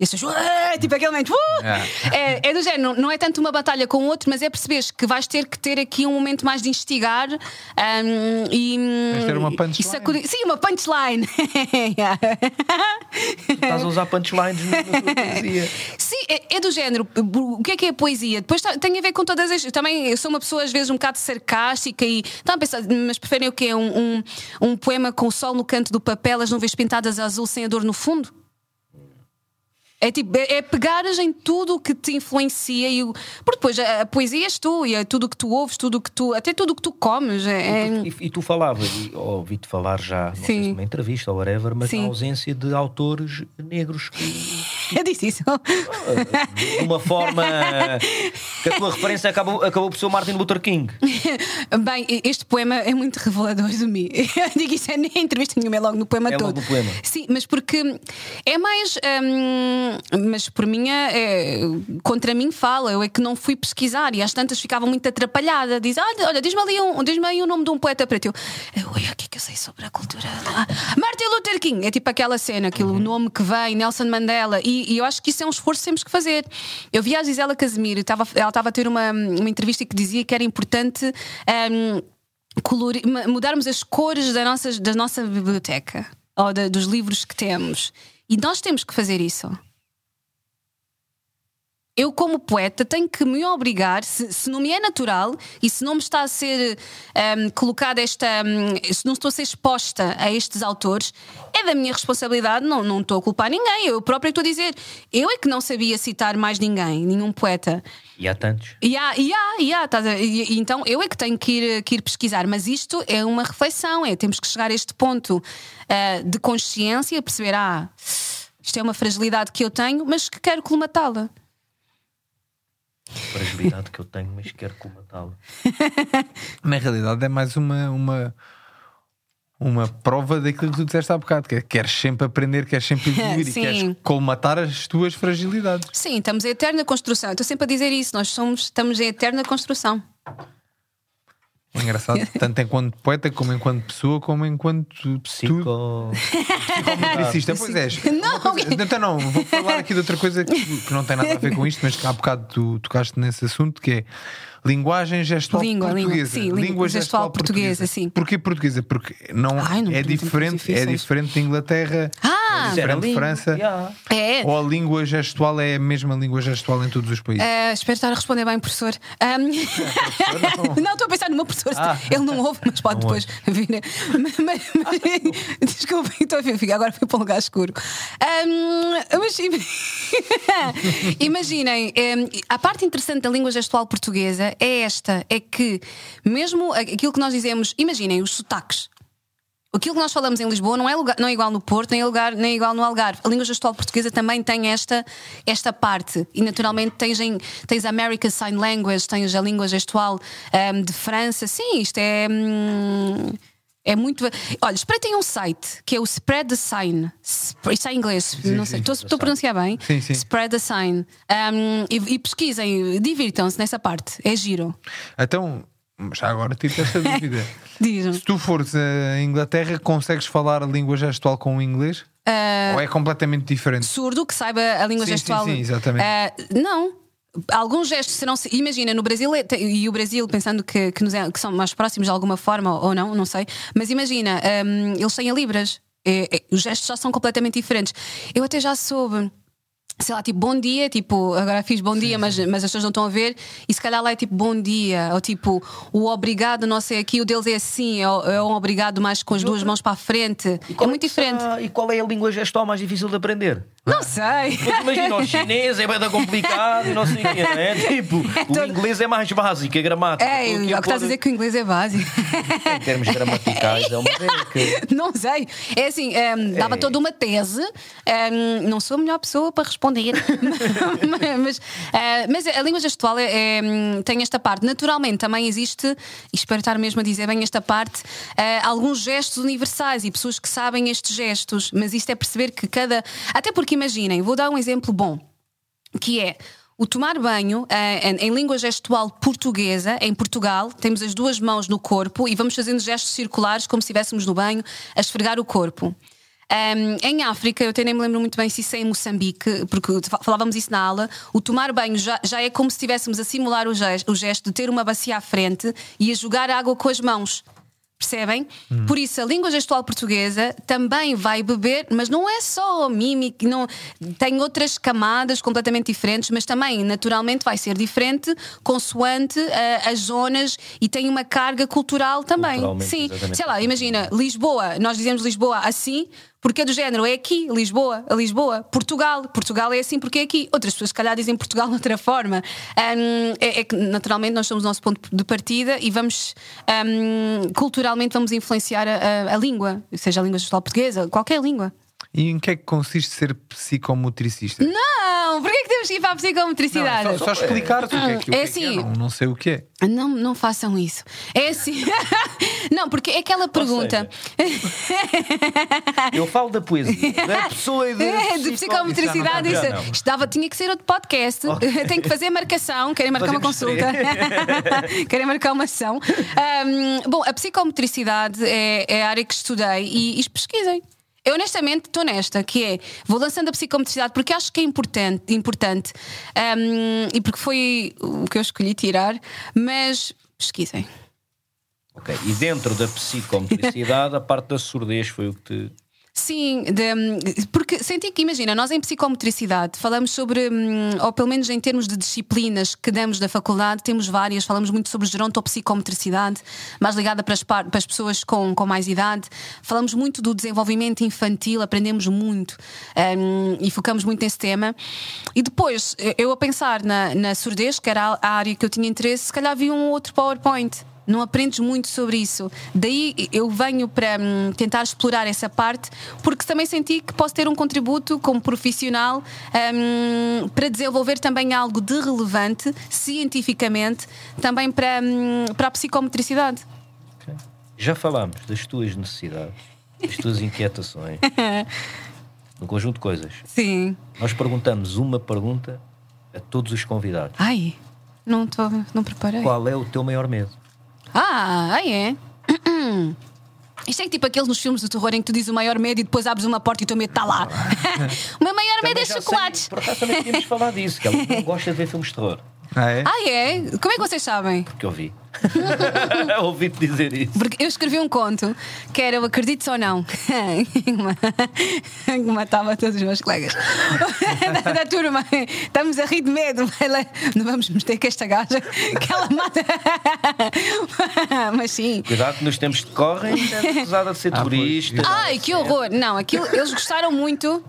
E as pessoas, "Ué", tipo aquele momento, uh! é, é do género, não é tanto uma batalha com o outro, mas é perceberes que vais ter que ter aqui um momento mais de instigar um, e. De ter uma e punchline. sacudir- Sim, uma punchline. Yeah. Estás a usar punchlines na tua poesia. Sim, é, é do género. O que é que é a poesia? Depois tá- tem a ver com todas as. Também eu sou uma pessoa às vezes um bocado sarcástica e. Estão a pensar, mas preferem o quê? Um, um, um poema com o sol no canto do papel, as nuvens pintadas a azul sem a dor no fundo? É tipo, é, é pegares em tudo o que te influencia e o. Porque depois a, a poesia és tu, e é tudo o que tu ouves, tudo o que tu. até tudo o que tu comes. É, é- E, e tu falavas, e ouvi-te falar já, não sei se numa entrevista ou whatever, mas Sim. a ausência de autores negros que, é difícil. de uma forma que a tua referência acabou, acabou por ser o Martin Luther King. Bem, este poema é muito revelador de mim. Eu digo isso é nem entrevista nenhuma, é logo no poema É todo. logo no poema. Sim, mas porque é mais. hum, mas por mim, é, contra mim fala. Eu é que não fui pesquisar e às tantas ficava muito atrapalhada. Diz: olha, olha diz-me ali um, diz aí o nome de um poeta preto. Eu, eu, olha, o que é que eu sei sobre a cultura? Ah, Martin Luther King. É tipo aquela cena, aquele Uhum. nome que vem, Nelson Mandela. E, e eu acho que isso é um esforço que temos que fazer. Eu vi a Gisela Casimiro, estava, ela estava a ter uma, uma entrevista que dizia que era importante. colori- ma- mudarmos as cores da nossa, da nossa biblioteca ou dos livros que temos. E nós temos que fazer isso. Eu, como poeta, tenho que me obrigar, se, se não me é natural e se não me está a ser hum, colocada esta. hum, se não estou a ser exposta a estes autores, é da minha responsabilidade, não, não estou a culpar ninguém. Eu própria estou a dizer. Eu é que não sabia citar mais ninguém, nenhum poeta. E há tantos. E há, e há, e há, a- e- então eu é que tenho que ir, que ir pesquisar, mas isto é uma reflexão, é temos que chegar a este ponto ah, de consciência, perceber, ah, isto é uma fragilidade que eu tenho, mas que quero colmatá-la. Fragilidade que eu tenho, mas quero comatá-la. Na realidade é mais uma, uma, uma prova daquilo que tu disseste há bocado, que é, queres sempre aprender, queres sempre evoluir e queres colmatar as tuas fragilidades. Sim, estamos em eterna construção. Eu estou sempre a dizer isso, nós somos, estamos em eterna construção. É engraçado, tanto enquanto poeta, como enquanto pessoa, como enquanto tu, Psico. psicometricista. Pois és. Não, coisa- Então não, vou falar aqui de outra coisa que, que não tem nada a ver com isto, mas que há bocado tu tocaste nesse assunto, que é linguagem gestual Língua, língua. portuguesa. Sim, língua gestual portuguesa, sim. Porquê portuguesa? Porque não, Ai, não é diferente, é diferente de Inglaterra. Ah! Era diferente de. França. Yeah. É. Ou a língua gestual é a mesma língua gestual em todos os países? Ah, espero estar a responder bem, professor. Ahm, não, estou a pensar no meu professor. Ah. Ele não ouve, mas pode Não depois vir. Mas, mas, mas- desculpem, estou a ver, agora fui para um lugar escuro. Ahm, mas imaginem, ahm, a parte interessante da língua gestual portuguesa é esta: é que, mesmo aquilo que nós dizemos, imaginem os sotaques. Aquilo que nós falamos em Lisboa não é, lugar- não é igual no Porto, nem é, lugar, nem é igual no Algarve. A língua gestual portuguesa também tem esta, esta parte. E naturalmente tens, em, tens a American Sign Language, tens a língua gestual ahm, de França. Sim, isto é. hum, é muito. Olha, espreitem um site que é o Spread the Sign. Isto é em inglês, não sei. sim. Estou, a pronunciar bem? Sim, sim. Spread the Sign. Ahm, e, e pesquisem, divirtam-se nessa parte. É giro. Então, já agora tive esta dúvida. Se tu fores a Inglaterra, consegues falar a língua gestual com o inglês? Ou é completamente diferente? surdo que saiba a língua Sim, sim, gestual. sim, exatamente. Ah, não. Alguns gestos serão. Imagina, no Brasil, é- e o Brasil, pensando que, que, nos é- que são mais próximos de alguma forma ou não, não sei, mas imagina, hum, eles têm a Libras. É- é- os gestos já são completamente diferentes. Eu até já soube. Sei lá, tipo, bom dia, tipo, agora fiz bom dia, mas, mas as pessoas não estão a ver, e se calhar lá é tipo bom dia, ou tipo, o obrigado, não sei aqui, o deles é assim, é, é um obrigado mais com as duas mãos para a frente. É qual muito diferente. E qual é a língua gestual mais difícil de aprender? Não sei. Porque imagina, o chinês é bem complicado e não sei o quê, não é? Tipo, o todo- inglês é mais básico, é gramática. É, o que a estás a dizer que o inglês é básico. Em termos gramaticais, é uma beca. Não sei. É assim, ehm, dava É. toda uma tese. ehm, não sou a melhor pessoa para responder. mas, eh, mas a língua gestual é, é, tem esta parte. Naturalmente, também existe, e espero estar mesmo a dizer bem esta parte, eh, alguns gestos universais e pessoas que sabem estes gestos. Mas isto é perceber que cada. Até porque imaginem, vou dar um exemplo bom, que é. O tomar banho eh, em, língua gestual portuguesa, em Portugal, temos as duas mãos no corpo e vamos fazendo gestos circulares como se estivéssemos no banho a esfregar o corpo. Ahm, em África, eu até nem me lembro muito bem se isso é em Moçambique, porque fa- falávamos isso na aula. O tomar banho já, já é como se estivéssemos a simular o gesto, o gesto de ter uma bacia à frente e a jogar água com as mãos. Percebem? Por isso, a língua gestual portuguesa também vai beber, mas não é só mímica, não, tem outras camadas completamente diferentes, mas também, naturalmente, vai ser diferente consoante ah, as zonas e tem uma carga cultural também. Sim, exatamente. sei lá, imagina, Lisboa, nós dizemos Lisboa assim, Porque é do género, é aqui, Lisboa, a Lisboa, Portugal, Portugal é assim porque é aqui. Outras pessoas, se calhar, dizem Portugal de outra forma. Um, é, é, que, naturalmente, nós somos o nosso ponto de partida e vamos, um, culturalmente, vamos influenciar a, a, a língua, seja a língua gestual portuguesa, qualquer língua. E em que é que consiste ser psicomotricista? Não, porquê que temos que ir para a psicomotricidade? Não, só, só explicar o que é que, o É que é que é, assim. não, não sei o que é. Não, não façam isso. É assim. não, porque é aquela pergunta. Eu falo da poesia, da pessoa e de, É, de psicomotricidade, isso, não. isto dava, tinha que ser outro podcast. Tenho que fazer marcação, querem marcar uma Fazemos consulta, querem marcar uma sessão. Ahm, bom, a psicomotricidade é, é a área que estudei e, e pesquisem. Eu honestamente estou nesta, que é vou lançando a psicomotricidade porque acho que é importante, importante ahm, e porque foi o que eu escolhi tirar, mas pesquisem. Ok, E dentro da psicomotricidade, a parte da surdez foi o que te. Sim, de- porque senti que, imagina, nós em psicomotricidade falamos sobre, hum, ou pelo menos em termos de disciplinas que damos da faculdade, temos várias, falamos muito sobre gerontopsicomotricidade, mais ligada para as, par- para as pessoas com, com mais idade. Falamos muito do desenvolvimento infantil, aprendemos muito hum, e focamos muito nesse tema. E depois, eu a pensar na, na surdez, que era a área que eu tinha interesse, se calhar havia um outro PowerPoint. Não aprendes muito sobre isso. Daí eu venho para hum, tentar explorar essa parte, porque também senti que posso ter um contributo como profissional hum, para desenvolver também algo de relevante, cientificamente, também para, hum, para a psicomotricidade. Ok. Já falámos das tuas necessidades, das tuas inquietações, um conjunto de coisas. Sim. Nós perguntamos uma pergunta a todos os convidados: Ai, não, tô, não preparei. Qual é o teu maior medo? Ah, ai é. Isto é tipo aqueles nos filmes de terror em que tu dizes o maior medo e depois abres uma porta e o teu medo está lá. o meu maior medo é já sei, chocolates. por acaso também tínhamos falado disso, que ela não gosta de ver filmes de terror. Ah, é? Ah, é? Como é que vocês sabem? Porque eu vi. Ouvi-te dizer isso. Porque eu escrevi um conto que era o Acredites ou Não, que matava todos os meus colegas da, da turma. Estamos a rir de medo, lá. não vamos meter com esta gaja que ela mata. Mas sim. Cuidado que nos tempos que correm, é acusada de ser Ah, pois. turista. Ai, que horror! Não, aquilo, eles gostaram muito.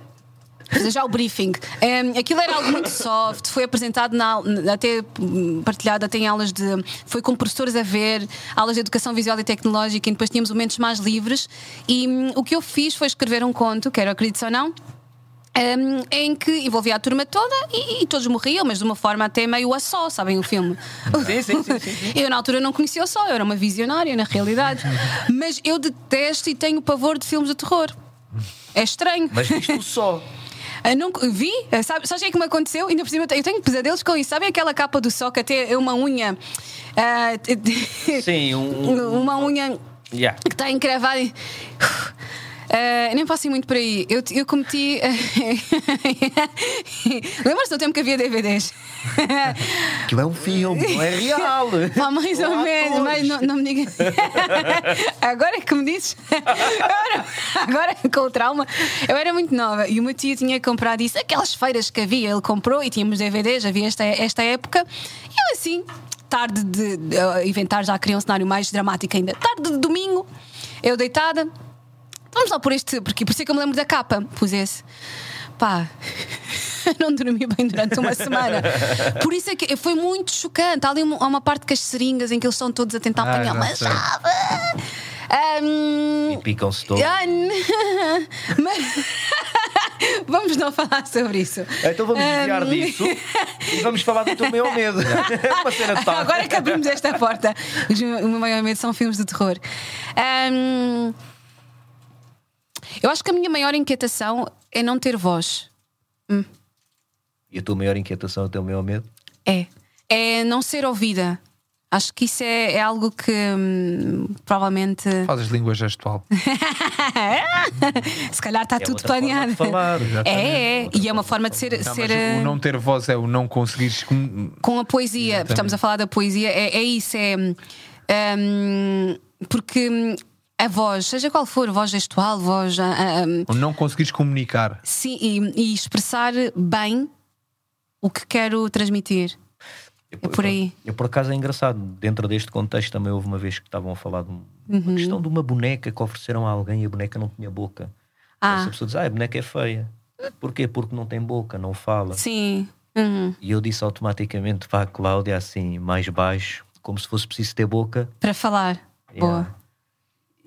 Já o briefing. Em, aquilo era algo muito soft, foi apresentado na, até hum, partilhado até em aulas de. Foi com professores a ver, aulas de educação visual e tecnológica, e depois tínhamos momentos mais livres. E hum, o que eu fiz foi escrever um conto, que era Acredito ou Não. hum, em que envolvia a turma toda e, e todos morriam, mas de uma forma até meio a só, sabem o filme? Sim, sim, sim, sim. Eu na altura não conhecia o só, eu era uma visionária na realidade. Mas eu detesto e tenho pavor de filmes de terror. É estranho. Mas viste o só. Eu nunca vi, sabe, sabes o que é que me aconteceu? Ainda por cima, eu tenho- pesadelos com isso. Sabem aquela capa do só que até é uma unha. t- Sim, um- uma unha Yeah. que está encravada. Ah, nem posso ir muito por aí. Eu, eu cometi. Lembras-te do tempo que havia DVDs? Aquilo é um filme, não é real. Ah, mais ou menos, mas não, não me digas. Agora que me dizes. Agora, agora com o trauma. Eu era muito nova e o meu tio tinha comprado isso, aquelas feiras que havia, ele comprou e tínhamos DVDs, havia esta, esta época. E eu assim, tarde de, de uh, inventar, já queria um cenário mais dramático ainda. Tarde de domingo, eu deitada. Vamos lá por este, porque por isso é que eu me lembro da capa. Pus esse. Pá, não dormi bem durante uma semana. Por isso é que foi muito chocante. Há ali uma, há uma parte com as seringas em que eles estão todos a tentar Ah, apanhar uma chave. Ahm, E picam-se todos. ah, mas- Vamos não falar sobre isso. Então vamos desviar Ahm, disso e vamos falar do teu maior medo. É uma cena de tal. Agora que abrimos esta porta, o meu maior medo são filmes de terror. Ahm, eu acho que a minha maior inquietação é não ter voz. E a tua maior inquietação, o teu maior medo? É. É não ser ouvida. Acho que isso é, é algo que hum, provavelmente. Fazes língua gestual. Se calhar está É tudo planeado. falar. É, é. E é uma forma de ser. Não, ser o não ter voz é o não conseguires. com- com a poesia, Exatamente. estamos a falar da poesia, é, é isso, é hum, porque hum, a voz, seja qual for, voz gestual, voz ah, ah, o não conseguires comunicar. sim, e, e expressar bem o que quero transmitir. Eu, por aí. Eu, eu, por acaso é engraçado, dentro deste contexto também houve uma vez que estavam a falar de um- Uhum. uma questão de uma boneca que ofereceram a alguém e a boneca não tinha boca. Ah. Essa pessoa diz, ah, a boneca é feia. Porquê? Porque não tem boca, não fala. Sim. Uhum. E eu disse automaticamente para a Cláudia, assim, mais baixo, como se fosse preciso ter boca. Para falar. Yeah. Boa.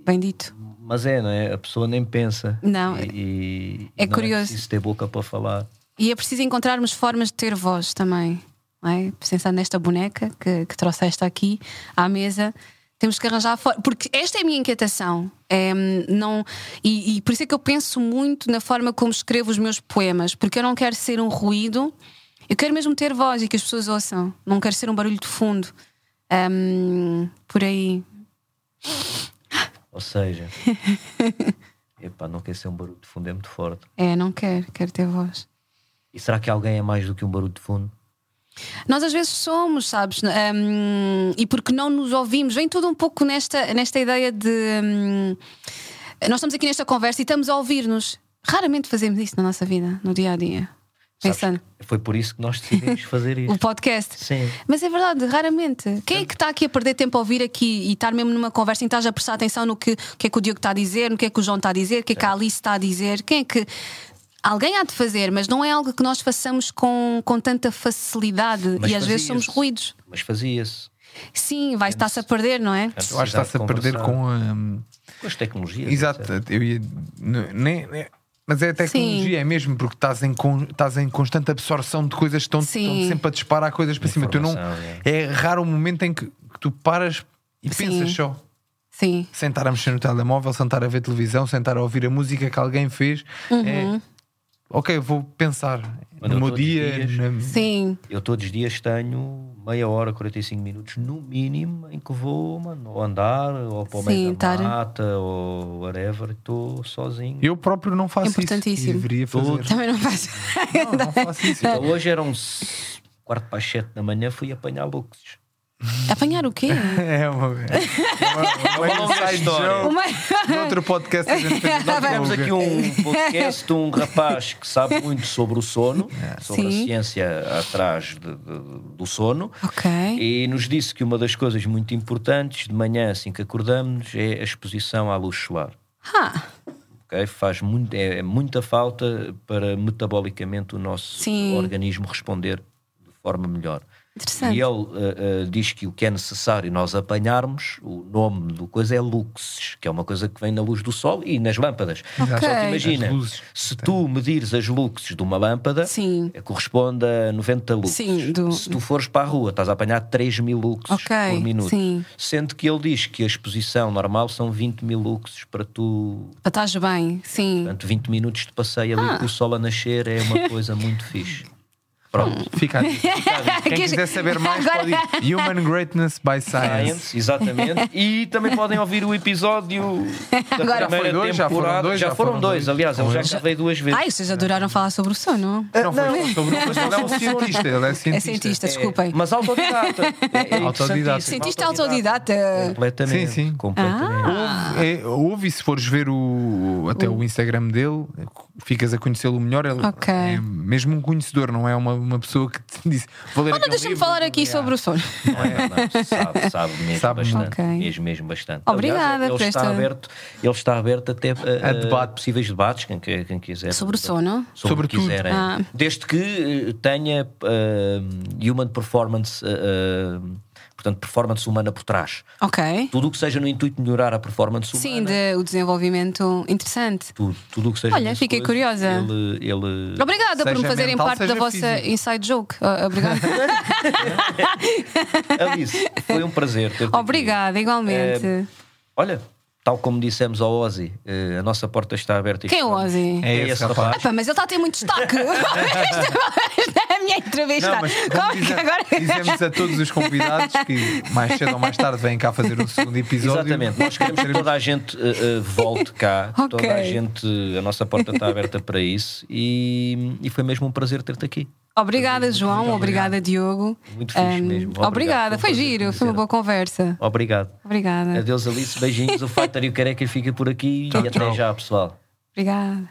Bem dito. Mas é, não é? A pessoa nem pensa. Não. E, e É não curioso. É preciso ter boca para falar. E é preciso encontrarmos formas de ter voz também. Não é? Pensando nesta boneca que, que trouxeste aqui à mesa, temos que arranjar forma. Porque esta é a minha inquietação. É, não, e, e por isso é que eu penso muito na forma como escrevo os meus poemas, porque eu não quero ser um ruído, eu quero mesmo ter voz e que as pessoas ouçam. Não quero ser um barulho de fundo. Hum, por aí. Ou seja, epá, não quer ser um barulho de fundo, é muito forte. É, não quero, quero ter voz. E será que alguém é mais do que um barulho de fundo? Nós às vezes somos, sabes? Um, e porque não nos ouvimos, vem tudo um pouco nesta, nesta ideia de. um, nós estamos aqui nesta conversa e estamos a ouvir-nos. Raramente fazemos isso na nossa vida, no dia a dia. Sabes, Pensando. Foi por isso que nós decidimos fazer O isto. podcast. Sim. Mas é verdade, raramente. Quem é que está aqui a perder tempo a ouvir aqui e estar mesmo numa conversa em que estás a prestar atenção no que, o que é que o Diogo está a dizer, no que é que o João está a dizer, o que é que a Alice está a dizer? Quem é que. Alguém há de fazer, mas não é algo que nós façamos com, com tanta facilidade Mas e às vezes somos ruídos. Mas fazia-se. Sim, vai estar-se a perder, não é? Eu acho que está-se a perder com a. com as tecnologias. Exato, eu ia. Nem, nem- mas é a tecnologia, é mesmo, porque estás em, con- estás em constante absorção de coisas que estão, Sim. estão sempre a disparar coisas para cima. Tu não, Informação, é raro o momento em que, que tu paras e Sim. pensas só. Sim. Sentar a mexer no telemóvel, sentar a ver televisão, sentar a ouvir a música que alguém fez. É, ok, vou pensar Quando no eu meu dia. dias- na- Sim. Eu todos os dias tenho meia hora, 45 minutos no mínimo em que vou, mano, ou andar, ou para o Sim, meio da mata, ou whatever, estou sozinho. Eu próprio não faço isso. Importantíssimo. E deveria fazer. Também não faz. Não, não faço isso. Então, hoje eram quarto para as sete da manhã, fui apanhar luxos. Apanhar o quê? É uma, é uma, uma inside história. Uma... No outro podcast a gente fez uma Temos longa. aqui um podcast de um rapaz que sabe muito sobre o sono, sobre Sim. a ciência atrás de- de- do sono. Ok. E nos disse que uma das coisas muito importantes de manhã, assim que acordamos, é a exposição à luz solar. Ah, ok? Faz muito, é, é muita falta para metabolicamente o nosso Sim. organismo responder de forma melhor. Interessante. E ele eh, eh, diz que o que é necessário nós apanharmos, o nome do coisa é luxes, que é uma coisa que vem na luz do sol e nas lâmpadas. Ok. Só que imagina, se tu medires as luxes de uma lâmpada, Sim. eh, corresponde a 90 luxes. Sim, do- Se tu fores para a rua, estás a apanhar 3 mil luxes Ok, por minuto. sim. Sendo que ele diz que a exposição normal são 20 mil luxes para tu. Para estás bem, sim. Portanto, 20 minutos de passeio ali Ah. com o sol a nascer é uma coisa muito fixe. Pronto. Fica a dica. Quem Que- quiser saber mais, Agora- pode ir. Human Greatness by Science. Science, exatamente. E também podem ouvir o episódio da Agora- primeira Já foi dois, já foram temporada. dois, já foram dois, dois. aliás, eu já gravei duas vezes. Ai, vocês adoraram falar sobre o sono. Não foi só sobre coisa, ele é um cientista. Ele é É cientista. cientista, desculpem. Mas autodidata. É, é Autodidata. Cientista autodidata. Completamente. Sim, sim. Completamente. Ah. Houve, é, houve, e se fores ver o, até o Instagram dele, ficas a conhecê-lo melhor. Ele Ok. é mesmo um conhecedor, não é uma, uma pessoa que te disse. Vou ler um deixa-me livro, falar aqui ler." sobre o sono. Não é, não, sabe, sabe mesmo Sabe bastante. muito. Ok. Mesmo, mesmo bastante. Obrigada Aliás, ele por está esta- aberto, ele está aberto até a, A debate. possíveis debates, quem, quem quem quiser. Sobre o sono? Sobre, Sobre tudo. quiserem. Ah. Desde que eh, tenha eh, human performance, eh, portanto, performance humana por trás. Ok. Tudo o que seja no intuito de melhorar a performance humana. Sim, de, o desenvolvimento interessante. Tudo, tudo o que seja Olha, fiquei coisa, curiosa. Ele, ele... Obrigada por me fazerem mental, parte da seja vossa físico. inside joke. Ah, Obrigada. Alice, foi um prazer ter-te aqui. Obrigada, igualmente. Olha, tal como dissemos ao Ozzy, eh, a nossa porta está aberta. e Quem é o. Ozzy? É esse rapaz. Mas ele está a ter muito destaque. Esta é a minha entrevista. Não, mas Como como é agora. dizemos a todos os convidados que mais cedo ou mais tarde vêm cá fazer o segundo episódio. Exatamente, nós queremos que toda a gente eh, eh, volte cá, que Ok. toda a gente, a nossa porta está aberta para isso e, e foi mesmo um prazer ter-te aqui. Obrigada, João. Obrigada, Diogo. Muito fixe Ahm, mesmo. Obrigado, Obrigada, foi um giro, foi uma boa conversa. Obrigado. Obrigada. Adeus, Alice, beijinhos. O Fighter e o Careca fica por aqui Tchau, e até tchau. já, pessoal. Obrigada.